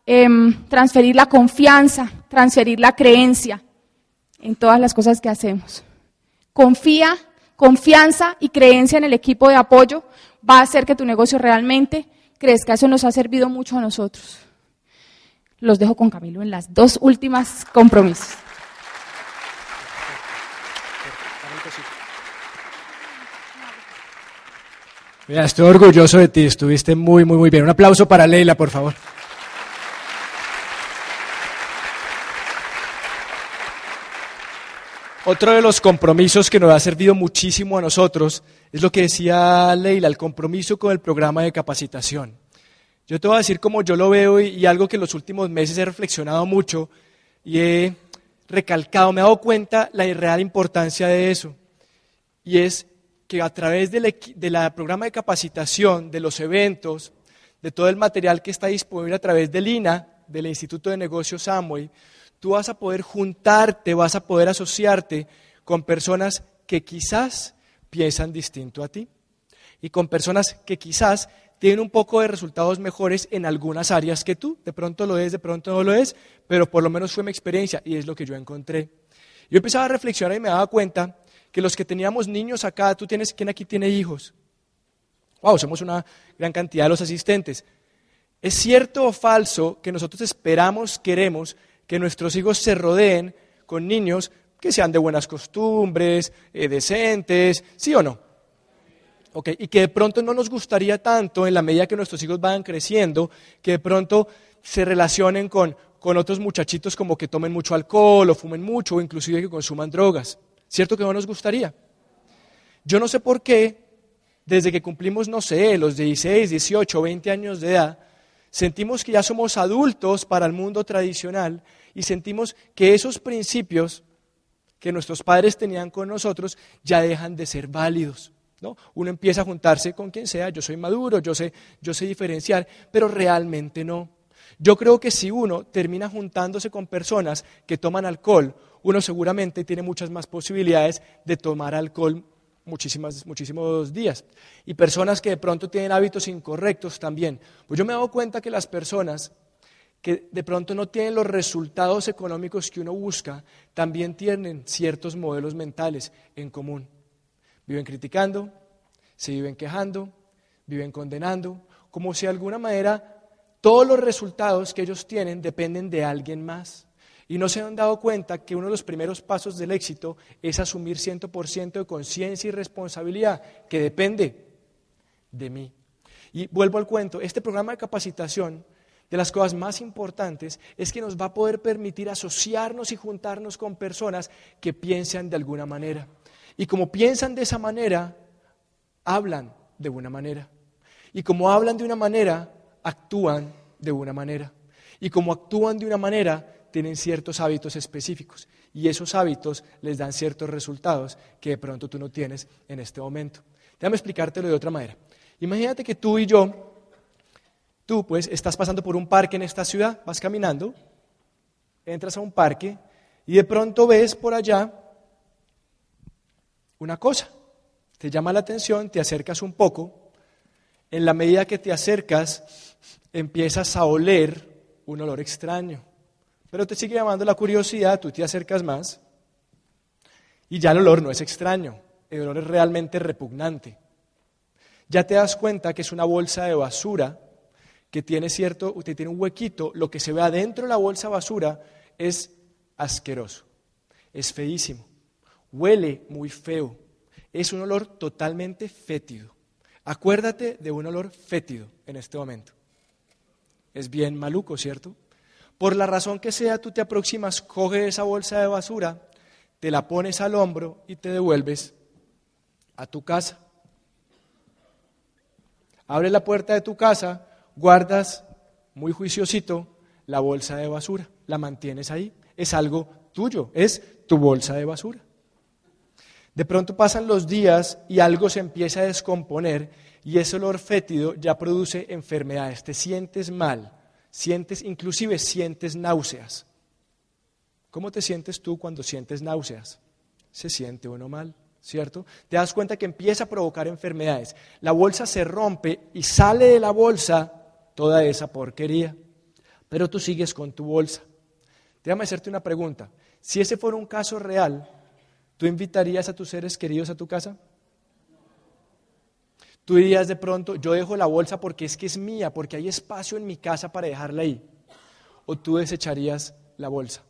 em, transferir la confianza, transferir la creencia en todas las cosas que hacemos. Confía confianza y creencia en el equipo de apoyo va a hacer que tu negocio realmente crezca. Eso nos ha servido mucho a nosotros. Los dejo con Camilo en las dos últimas compromisos. Mira, estoy orgulloso de ti, estuviste muy, muy, muy bien. Un aplauso para Leila, por favor. Otro de los compromisos que nos ha servido muchísimo a nosotros es lo que decía Leila, el compromiso con el programa de capacitación. Yo te voy a decir cómo yo lo veo y, algo que en los últimos meses he reflexionado mucho y he recalcado, me he dado cuenta la real importancia de eso. Y es que a través del programa de capacitación, de los eventos, de todo el material que está disponible a través del INA, del Instituto de Negocios Amway, tú vas a poder juntarte, vas a poder asociarte con personas que quizás piensan distinto a ti y con personas que quizás tienen un poco de resultados mejores en algunas áreas que tú. De pronto lo es, de pronto no lo es, pero por lo menos fue mi experiencia y es lo que yo encontré. Yo empezaba a reflexionar y me daba cuenta que los que teníamos niños acá, tú tienes, ¿quién aquí tiene hijos? Wow, somos una gran cantidad de los asistentes. ¿Es cierto o falso que nosotros esperamos, queremos que nuestros hijos se rodeen con niños que sean de buenas costumbres, eh, decentes, ¿sí o no? Okay, y que de pronto no nos gustaría tanto, en la medida que nuestros hijos van creciendo, que de pronto se relacionen con, con otros muchachitos como que tomen mucho alcohol o fumen mucho o inclusive que consuman drogas. ¿Cierto que no nos gustaría? Yo no sé por qué, desde que cumplimos, no sé, los 16, 18, 20 años de edad, sentimos que ya somos adultos para el mundo tradicional y sentimos que esos principios que nuestros padres tenían con nosotros ya dejan de ser válidos. ¿no? Uno empieza a juntarse con quien sea, yo soy maduro, yo sé, yo sé diferenciar, pero realmente no. Yo creo que si uno termina juntándose con personas que toman alcohol, uno seguramente tiene muchas más posibilidades de tomar alcohol muchísimas, muchísimos días. Y personas que de pronto tienen hábitos incorrectos también. Pues yo me he dado cuenta que las personas que de pronto no tienen los resultados económicos que uno busca, también tienen ciertos modelos mentales en común. Viven criticando, se viven quejando, viven condenando, como si de alguna manera todos los resultados que ellos tienen dependen de alguien más. Y no se han dado cuenta que uno de los primeros pasos del éxito es asumir 100% de conciencia y responsabilidad, que depende de mí. Y vuelvo al cuento, este programa de capacitación, de las cosas más importantes, es que nos va a poder permitir asociarnos y juntarnos con personas que piensan de alguna manera. Y como piensan de esa manera, hablan de una manera. Y como hablan de una manera, actúan de una manera. Y como actúan de una manera, tienen ciertos hábitos específicos. Y esos hábitos les dan ciertos resultados que de pronto tú no tienes en este momento. Déjame explicártelo de otra manera. Imagínate que tú y yo, tú pues estás pasando por un parque en esta ciudad, vas caminando, entras a un parque y de pronto ves por allá una cosa. Te llama la atención, te acercas un poco. En la medida que te acercas, empiezas a oler un olor extraño. Pero te sigue llamando la curiosidad, tú te acercas más y ya el olor no es extraño, el olor es realmente repugnante. Ya te das cuenta que es una bolsa de basura que tiene cierto, que tiene un huequito, lo que se ve adentro de la bolsa de basura es asqueroso, es feísimo, huele muy feo, es un olor totalmente fétido. Acuérdate de un olor fétido en este momento. Es bien maluco, ¿cierto? Por la razón que sea, tú te aproximas, coges esa bolsa de basura, te la pones al hombro y te devuelves a tu casa. Abres la puerta de tu casa, guardas muy juiciosito la bolsa de basura, la mantienes ahí. Es algo tuyo, es tu bolsa de basura. De pronto pasan los días y algo se empieza a descomponer y ese olor fétido ya produce enfermedades. Te sientes mal, sientes, inclusive sientes náuseas. ¿Cómo te sientes tú cuando sientes náuseas? Se siente uno mal, ¿cierto? Te das cuenta que empieza a provocar enfermedades. La bolsa se rompe y sale de la bolsa toda esa porquería. Pero tú sigues con tu bolsa. Déjame hacerte una pregunta. Si ese fuera un caso real, ¿Tú invitarías a tus seres queridos a tu casa? Tú dirías de pronto, yo dejo la bolsa porque es que es mía, porque hay espacio en mi casa para dejarla ahí. O tú desecharías la bolsa.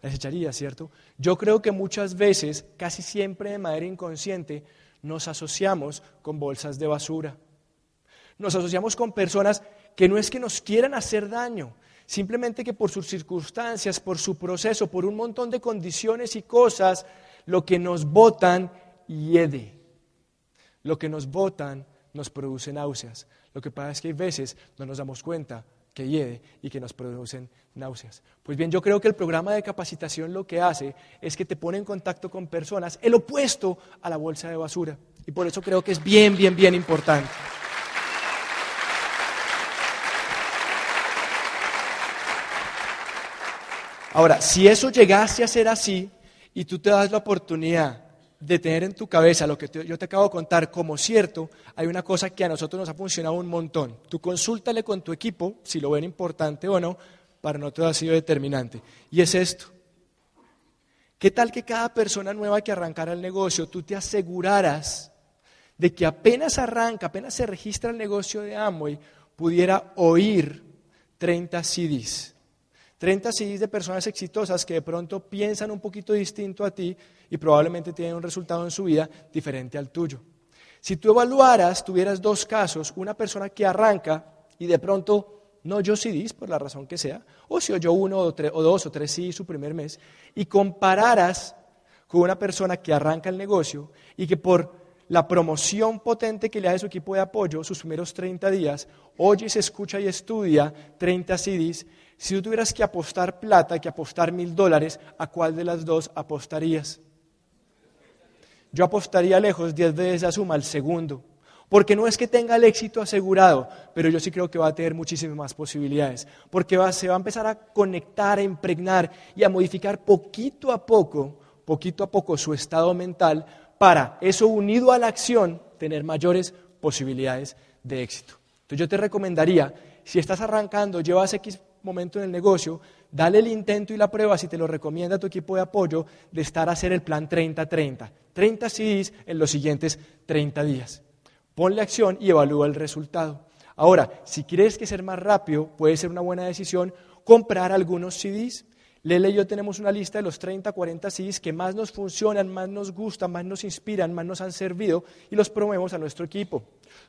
La desecharías, ¿cierto? Yo creo que muchas veces, casi siempre de manera inconsciente, nos asociamos con bolsas de basura. Nos asociamos con personas que no es que nos quieran hacer daño, simplemente que por sus circunstancias, por su proceso, por un montón de condiciones y cosas, lo que nos botan hiede. Lo que nos botan nos produce náuseas. Lo que pasa es que hay veces no nos damos cuenta que hiede y que nos producen náuseas. Pues bien, yo creo que el programa de capacitación lo que hace es que te pone en contacto con personas, el opuesto a la bolsa de basura. Y por eso creo que es bien, bien, bien importante. Ahora, si eso llegase a ser así, y tú te das la oportunidad de tener en tu cabeza lo que yo te acabo de contar como cierto, hay una cosa que a nosotros nos ha funcionado un montón. Tú consúltale con tu equipo si lo ven importante o no, para nosotros ha sido determinante. Y es esto. ¿Qué tal que cada persona nueva que arrancara el negocio, tú te aseguraras de que apenas arranca, apenas se registra el negocio de Amway, pudiera oír 30 CDs? 30 CDs de personas exitosas que de pronto piensan un poquito distinto a ti y probablemente tienen un resultado en su vida diferente al tuyo. Si tú evaluaras, tuvieras dos casos, una persona que arranca y de pronto no oyó CDs por la razón que sea, o si oyó uno o, dos o tres CDs su primer mes, y compararas con una persona que arranca el negocio y que por la promoción potente que le a su equipo de apoyo sus primeros 30 días, oye, se escucha y estudia 30 CDs si tú tuvieras que apostar plata, que apostar mil dólares, ¿a cuál de las dos apostarías? Yo apostaría lejos diez veces la suma al segundo. Porque no es que tenga el éxito asegurado, pero yo sí creo que va a tener muchísimas más posibilidades. Porque se va a empezar a conectar, a impregnar y a modificar poquito a poco, poquito a poco su estado mental para eso unido a la acción tener mayores posibilidades de éxito. Entonces yo te recomendaría, si estás arrancando, llevas X momento en el negocio, dale el intento y la prueba, si te lo recomienda tu equipo de apoyo, de estar a hacer el plan 30-30. 30 CDs en los siguientes 30 días. Ponle acción y evalúa el resultado. Ahora, si quieres que ser más rápido, puede ser una buena decisión comprar algunos CDs Lele y yo tenemos una lista de los 30, 40 CDs que más nos funcionan, más nos gustan, más nos inspiran, más nos han servido y los promovemos a nuestro equipo.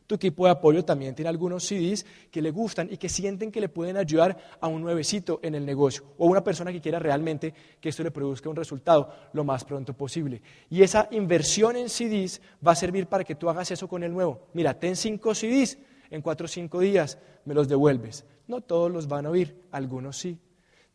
Tu equipo de apoyo también tiene algunos CDs que le gustan y que sienten que le pueden ayudar a un nuevecito en el negocio o a una persona que quiera realmente que esto le produzca un resultado lo más pronto posible. Y esa inversión en CDs va a servir para que tú hagas eso con el nuevo. Mira, ten cinco CDs, en cuatro o cinco días me los devuelves No todos los van a oír, algunos sí.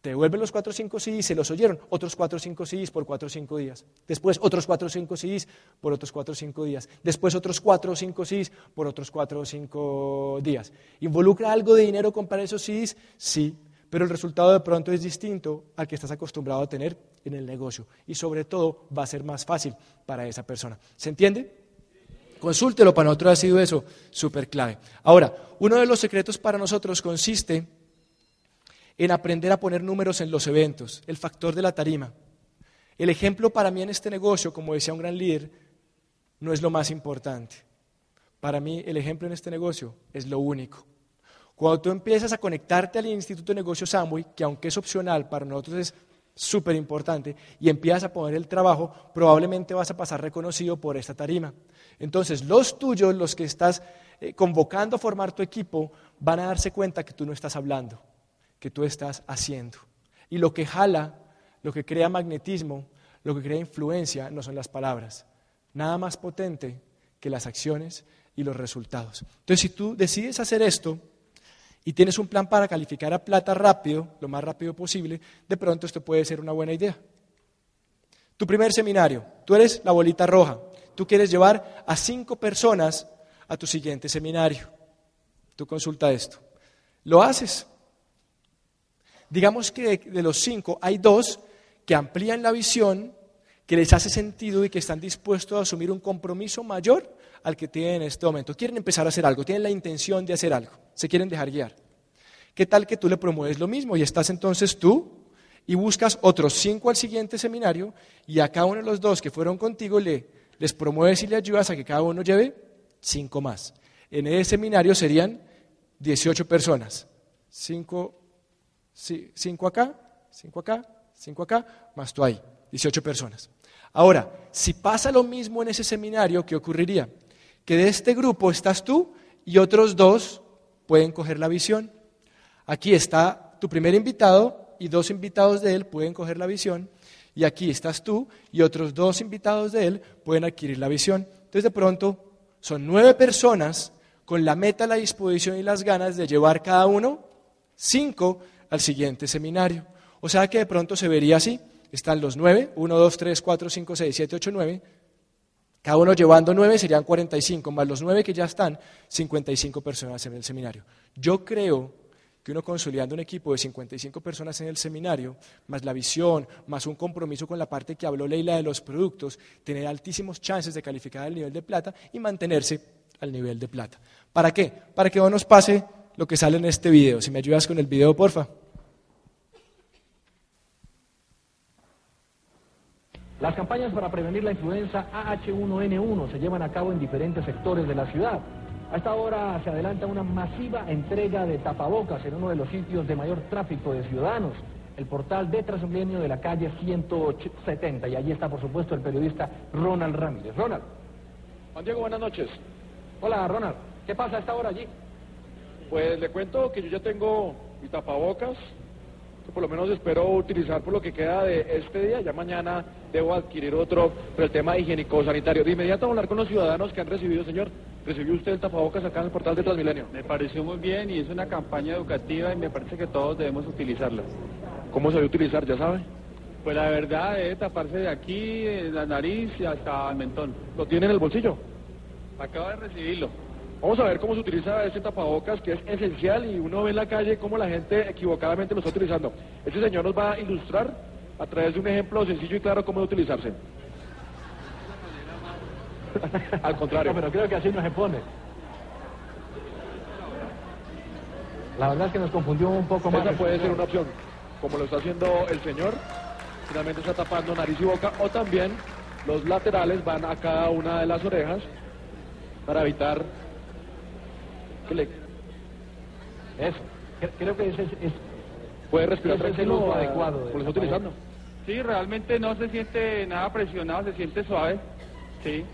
Te devuelven los cuatro o cinco CDs, se los oyeron, otros cuatro o cinco CDs por cuatro o cinco días. Después otros cuatro o cinco CDs por otros cuatro o cinco días. Después otros cuatro o cinco CDs por otros cuatro o cinco días. ¿Involucra algo de dinero comprar esos CDs? Sí, pero el resultado de pronto es distinto al que estás acostumbrado a tener en el negocio. Y sobre todo va a ser más fácil para esa persona. ¿Se entiende? Consúltelo, para nosotros ha sido eso súper clave. Ahora, uno de los secretos para nosotros consiste en aprender a poner números en los eventos, el factor de la tarima. El ejemplo para mí en este negocio, como decía un gran líder, no es lo más importante. Para mí el ejemplo en este negocio es lo único. Cuando tú empiezas a conectarte al Instituto de Negocios Amway, que aunque es opcional, para nosotros es súper importante, y empiezas a poner el trabajo, probablemente vas a pasar reconocido por esta tarima. Entonces, los tuyos, los que estás eh, convocando a formar tu equipo, van a darse cuenta que tú no estás hablando, que tú estás haciendo. Y lo que jala, lo que crea magnetismo, lo que crea influencia, no son las palabras. Nada más potente que las acciones y los resultados. Entonces, si tú decides hacer esto y tienes un plan para calificar a plata rápido, lo más rápido posible, de pronto esto puede ser una buena idea. Tu primer seminario, tú eres la bolita roja, tú quieres llevar a cinco personas a tu siguiente seminario. Tú consulta esto. Lo haces. Digamos que de, los cinco hay dos que amplían la visión, que les hace sentido y que están dispuestos a asumir un compromiso mayor al que tienen en este momento. Quieren empezar a hacer algo, tienen la intención de hacer algo, se quieren dejar guiar. ¿Qué tal que tú le promueves lo mismo y estás entonces tú y buscas otros cinco al siguiente seminario y a cada uno de los dos que fueron contigo le, les promueves y le ayudas a que cada uno lleve cinco más? En ese seminario serían 18 personas, cinco Sí, cinco acá, cinco acá, cinco acá, más tú ahí, 18 personas. Ahora, si pasa lo mismo en ese seminario, ¿qué ocurriría? Que de este grupo estás tú y otros dos pueden coger la visión. Aquí está tu primer invitado y dos invitados de él pueden coger la visión. Y aquí estás tú y otros dos invitados de él pueden adquirir la visión. Entonces de pronto son nueve personas con la meta, la disposición y las ganas de llevar cada uno cinco al siguiente seminario. O sea que de pronto se vería así. Están los nueve, uno, dos, tres, cuatro, cinco, seis, siete, ocho, nueve. Cada uno llevando nueve serían 45, más los nueve que ya están, 55 personas en el seminario. Yo creo que uno consolidando un equipo de 55 personas en el seminario, más la visión, más un compromiso con la parte que habló Leila de los productos, tener altísimos chances de calificar al nivel de plata y mantenerse al nivel de plata. ¿Para qué? Para que no nos pase lo que sale en este video. Si me ayudas con el video, porfa. Las campañas para prevenir la influenza AH1N1 se llevan a cabo en diferentes sectores de la ciudad. A esta hora se adelanta una masiva entrega de tapabocas en uno de los sitios de mayor tráfico de ciudadanos, el portal de Transmilenio de la calle 170. Y allí está, por supuesto, el periodista Ronald Ramírez. Ronald. Juan Diego, buenas noches. Hola, Ronald. ¿Qué pasa a esta hora allí? Pues le cuento que yo ya tengo mi tapabocas, por lo menos espero utilizar por lo que queda de este día. Ya mañana debo adquirir otro por el tema higiénico-sanitario. De inmediato hablar con los ciudadanos que han recibido, señor. ¿Recibió usted el tapabocas acá en el portal de Transmilenio? Me pareció muy bien y es una campaña educativa y me parece que todos debemos utilizarla. ¿Cómo se debe utilizar, ya sabe? Pues la verdad debe taparse de aquí, la nariz y hasta el mentón. ¿Lo tiene en el bolsillo? Acabo de recibirlo. Vamos a ver cómo se utiliza este tapabocas, que es esencial y uno ve en la calle cómo la gente equivocadamente lo está utilizando. Este señor nos va a ilustrar a través de un ejemplo sencillo y claro cómo utilizarse. Al contrario. pero creo que así no se pone. La verdad es que nos confundió un poco más. Esa puede ser una opción, como lo está haciendo el señor. Finalmente está tapando nariz y boca. O también los laterales van a cada una de las orejas para evitar Eso. Creo que ese es... Puede respirar es el uso adecuado. ¿Por lo está utilizando? Sí, realmente no se siente nada presionado, se siente suave. Sí.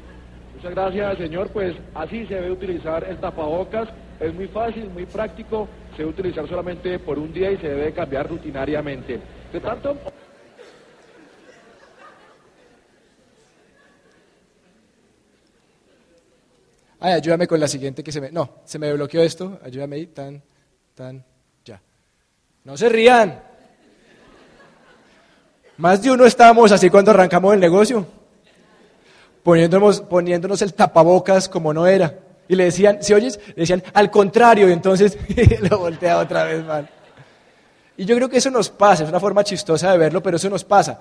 Muchas gracias, señor. Pues así se debe utilizar el tapabocas. Es muy fácil, muy práctico. Se debe utilizar solamente por un día y se debe cambiar rutinariamente. De tanto... Ay, ayúdame con la siguiente que se me... No, se me bloqueó esto. Ayúdame ahí. Tan, tan, ya. No se rían. Más de uno estábamos así cuando arrancamos el negocio, poniéndonos, poniéndonos el tapabocas como no era. Y le decían, si oyes, le decían al contrario, y entonces lo voltea otra vez mal. Y yo creo que eso nos pasa, es una forma chistosa de verlo, pero eso nos pasa.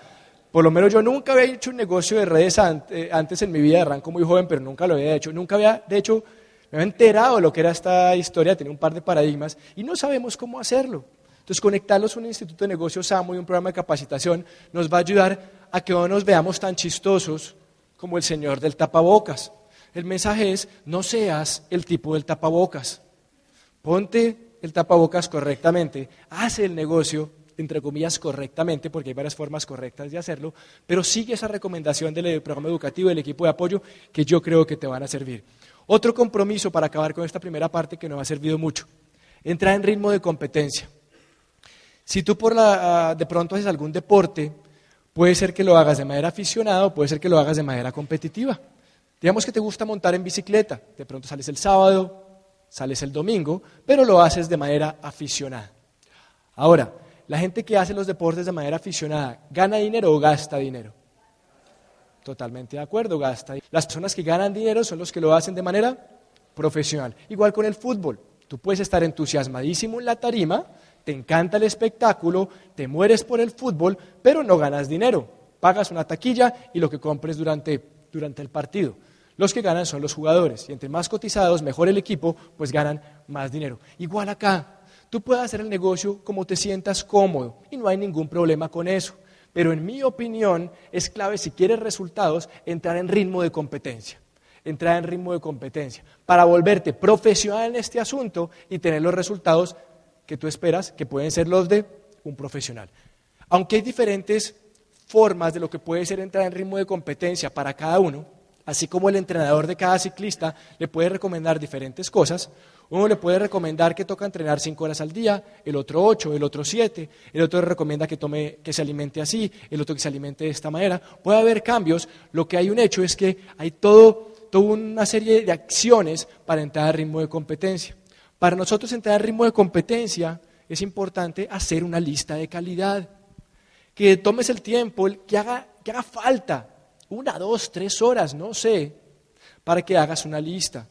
Por lo menos yo nunca había hecho un negocio de redes eh, antes en mi vida, arranco muy joven, pero nunca lo había hecho. Nunca había, de hecho, me había enterado de lo que era esta historia, tenía un par de paradigmas y no sabemos cómo hacerlo. Entonces, conectarlos a un instituto de negocios SAMO y un programa de capacitación nos va a ayudar a que no nos veamos tan chistosos como el señor del tapabocas. El mensaje es, no seas el tipo del tapabocas. Ponte el tapabocas correctamente, haz el negocio entre comillas, correctamente, porque hay varias formas correctas de hacerlo, pero sigue esa recomendación del programa educativo, del equipo de apoyo, que yo creo que te van a servir. Otro compromiso para acabar con esta primera parte que nos ha servido mucho, entrar en ritmo de competencia. Si tú por la, ah, de pronto haces algún deporte, puede ser que lo hagas de manera aficionada o puede ser que lo hagas de manera competitiva. Digamos que te gusta montar en bicicleta, de pronto sales el sábado, sales el domingo, pero lo haces de manera aficionada. Ahora, la gente que hace los deportes de manera aficionada, ¿gana dinero o gasta dinero? Totalmente de acuerdo, gasta. Las personas que ganan dinero son los que lo hacen de manera profesional. Igual con el fútbol. Tú puedes estar entusiasmadísimo en la tarima, te encanta el espectáculo, te mueres por el fútbol, pero no ganas dinero. Pagas una taquilla y lo que compres durante, durante el partido. Los que ganan son los jugadores. Y entre más cotizados, mejor el equipo, pues ganan más dinero. Igual acá, Tú puedes hacer el negocio como te sientas cómodo y no hay ningún problema con eso. Pero en mi opinión es clave si quieres resultados entrar en ritmo de competencia. Entrar en ritmo de competencia para volverte profesional en este asunto y tener los resultados que tú esperas, que pueden ser los de un profesional. Aunque hay diferentes formas de lo que puede ser entrar en ritmo de competencia para cada uno, así como el entrenador de cada ciclista le puede recomendar diferentes cosas, uno le puede recomendar que toca entrenar cinco horas al día, el otro ocho, el otro siete, el otro le recomienda que, tome, que se alimente así, el otro que se alimente de esta manera. Puede haber cambios. Lo que hay un hecho es que hay todo, toda una serie de acciones para entrar al ritmo de competencia. Para nosotros entrar al ritmo de competencia es importante hacer una lista de calidad. Que tomes el tiempo, que haga, que haga falta, una, dos, tres horas, no sé, para que hagas una lista.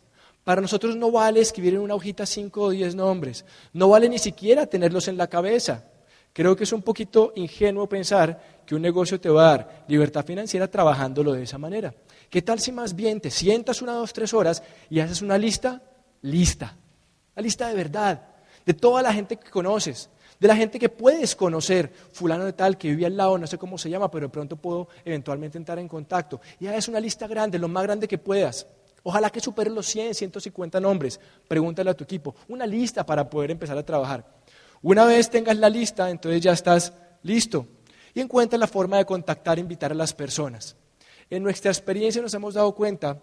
Para nosotros no vale escribir en una hojita cinco o diez nombres, no vale ni siquiera tenerlos en la cabeza. Creo que es un poquito ingenuo pensar que un negocio te va a dar libertad financiera trabajándolo de esa manera. ¿Qué tal si más bien te sientas una, dos, tres horas y haces una lista? Lista. Una lista de verdad, de toda la gente que conoces, de la gente que puedes conocer, fulano de tal que vive al lado, no sé cómo se llama, pero de pronto puedo eventualmente entrar en contacto. Y haces una lista grande, lo más grande que puedas. Ojalá que supere los 100, 150 nombres. Pregúntale a tu equipo. Una lista para poder empezar a trabajar. Una vez tengas la lista, entonces ya estás listo. Y encuentra la forma de contactar e invitar a las personas. En nuestra experiencia nos hemos dado cuenta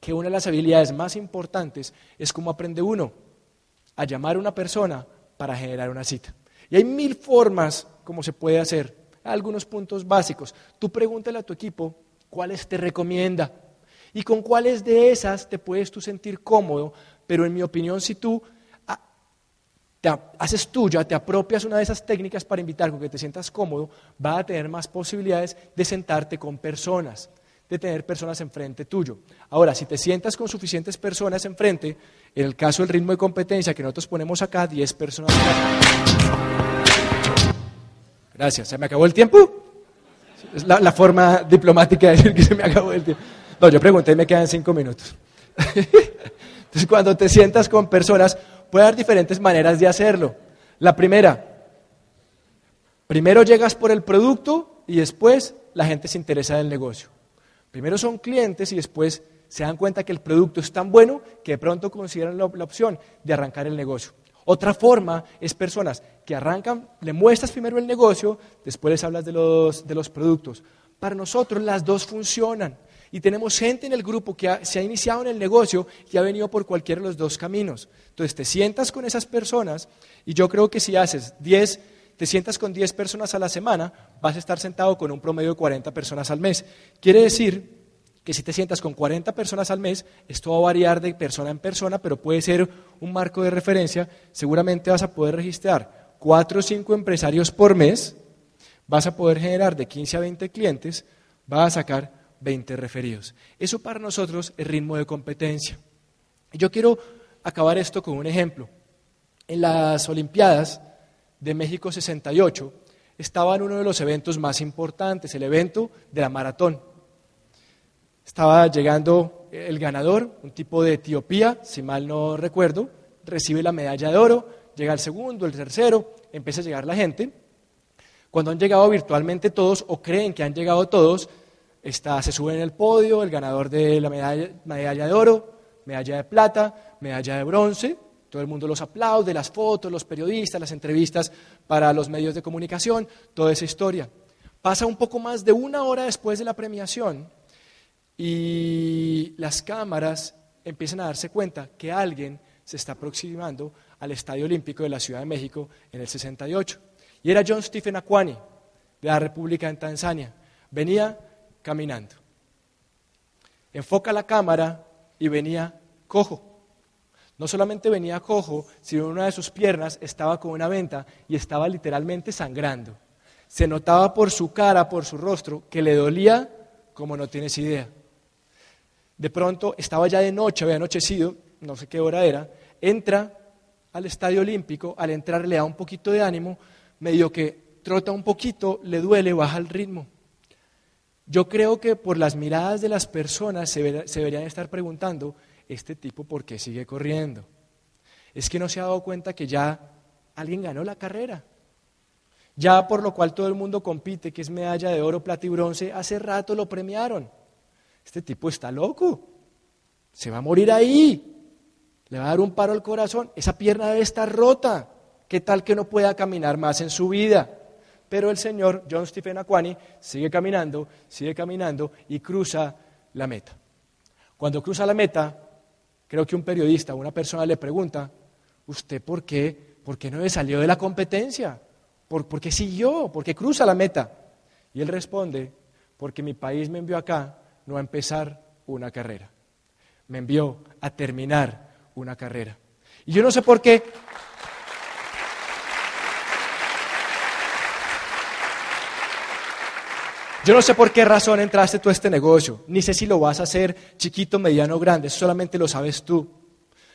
que una de las habilidades más importantes es cómo aprende uno a llamar a una persona para generar una cita. Y hay mil formas como se puede hacer. Algunos puntos básicos. Tú pregúntale a tu equipo cuáles te recomienda y con cuáles de esas te puedes tú sentir cómodo, pero en mi opinión si tú ah, te haces tuya, te apropias una de esas técnicas para invitar con que te sientas cómodo, va a tener más posibilidades de sentarte con personas, de tener personas enfrente tuyo. Ahora, si te sientas con suficientes personas enfrente, en el caso del ritmo de competencia que nosotros ponemos acá, 10 personas. Gracias, ¿se me acabó el tiempo? Es la, la forma diplomática de decir que se me acabó el tiempo. No, yo pregunté y me quedan cinco minutos. Entonces, cuando te sientas con personas, puede haber diferentes maneras de hacerlo. La primera, primero llegas por el producto y después la gente se interesa en el negocio. Primero son clientes y después se dan cuenta que el producto es tan bueno que de pronto consideran la, opción de arrancar el negocio. Otra forma es personas que arrancan, le muestras primero el negocio, después les hablas de los, de los productos. Para nosotros las dos funcionan. Y tenemos gente en el grupo que se ha iniciado en el negocio y ha venido por cualquiera de los dos caminos. Entonces te sientas con esas personas y yo creo que si haces 10, te sientas con 10 personas a la semana, vas a estar sentado con un promedio de 40 personas al mes. Quiere decir que si te sientas con 40 personas al mes, esto va a variar de persona en persona, pero puede ser un marco de referencia, seguramente vas a poder registrar 4 o 5 empresarios por mes, vas a poder generar de 15 a 20 clientes, vas a sacar 20 referidos. Eso para nosotros es ritmo de competencia. Yo quiero acabar esto con un ejemplo. En las Olimpiadas de México 68 estaba en uno de los eventos más importantes, el evento de la maratón. Estaba llegando el ganador, un tipo de Etiopía, si mal no recuerdo, recibe la medalla de oro, llega el segundo, el tercero, empieza a llegar la gente. Cuando han llegado virtualmente todos o creen que han llegado todos, está, se sube en el podio el ganador de la medalla, medalla de oro, medalla de plata, medalla de bronce, todo el mundo los aplaude, las fotos, los periodistas, las entrevistas para los medios de comunicación, toda esa historia. Pasa un poco más de una hora después de la premiación y las cámaras empiezan a darse cuenta que alguien se está aproximando al Estadio Olímpico de la Ciudad de México en el 68. Y era John Stephen Aquani, de la República en Tanzania. Venía caminando. Enfoca la cámara y venía cojo. No solamente venía cojo, sino una de sus piernas estaba con una venta y estaba literalmente sangrando. Se notaba por su cara, por su rostro, que le dolía como no tienes idea. De pronto estaba ya de noche, había anochecido, no sé qué hora era, entra al estadio olímpico, al entrar le da un poquito de ánimo, medio que trota un poquito, le duele, baja el ritmo. Yo creo que por las miradas de las personas se, deberían estar preguntando, ¿este tipo por qué sigue corriendo? Es que no se ha dado cuenta que ya alguien ganó la carrera. Ya por lo cual todo el mundo compite, que es medalla de oro, plata y bronce, hace rato lo premiaron. Este tipo está loco. Se va a morir ahí. Le va a dar un paro al corazón. Esa pierna debe estar rota. ¿Qué tal que no pueda caminar más en su vida? Pero el señor John Stephen Aquani sigue caminando, sigue caminando y cruza la meta. Cuando cruza la meta, creo que un periodista, una persona le pregunta, ¿usted por qué, por qué no le salió de la competencia? ¿Por, ¿Por qué siguió? ¿Por qué cruza la meta? Y él responde, porque mi país me envió acá no a empezar una carrera, me envió a terminar una carrera. Y yo no sé por qué Yo no sé por qué razón entraste tú a este negocio, ni sé si lo vas a hacer chiquito, mediano o grande, solamente lo sabes tú.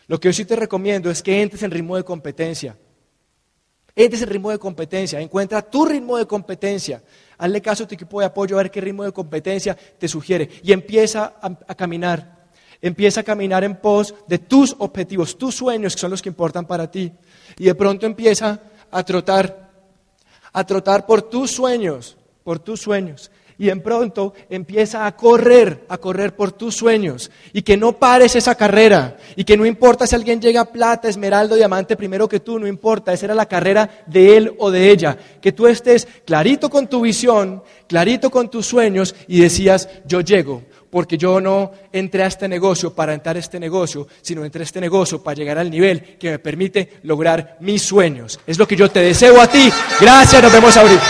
Lo que yo sí te recomiendo es que entres en ritmo de competencia. Entres en ritmo de competencia, encuentra tu ritmo de competencia. Hazle caso a tu equipo de apoyo a ver qué ritmo de competencia te sugiere y empieza a, a caminar. Empieza a caminar en pos de tus objetivos, tus sueños, que son los que importan para ti. Y de pronto empieza a trotar, a trotar por tus sueños, por tus sueños y en pronto empieza a correr, a correr por tus sueños y que no pares esa carrera y que no importa si alguien llega plata, esmeralda, diamante primero que tú, no importa, esa era la carrera de él o de ella, que tú estés clarito con tu visión, clarito con tus sueños y decías, yo llego, porque yo no entré a este negocio para entrar a este negocio, sino entré a este negocio para llegar al nivel que me permite lograr mis sueños. Es lo que yo te deseo a ti. Gracias, nos vemos ahorita.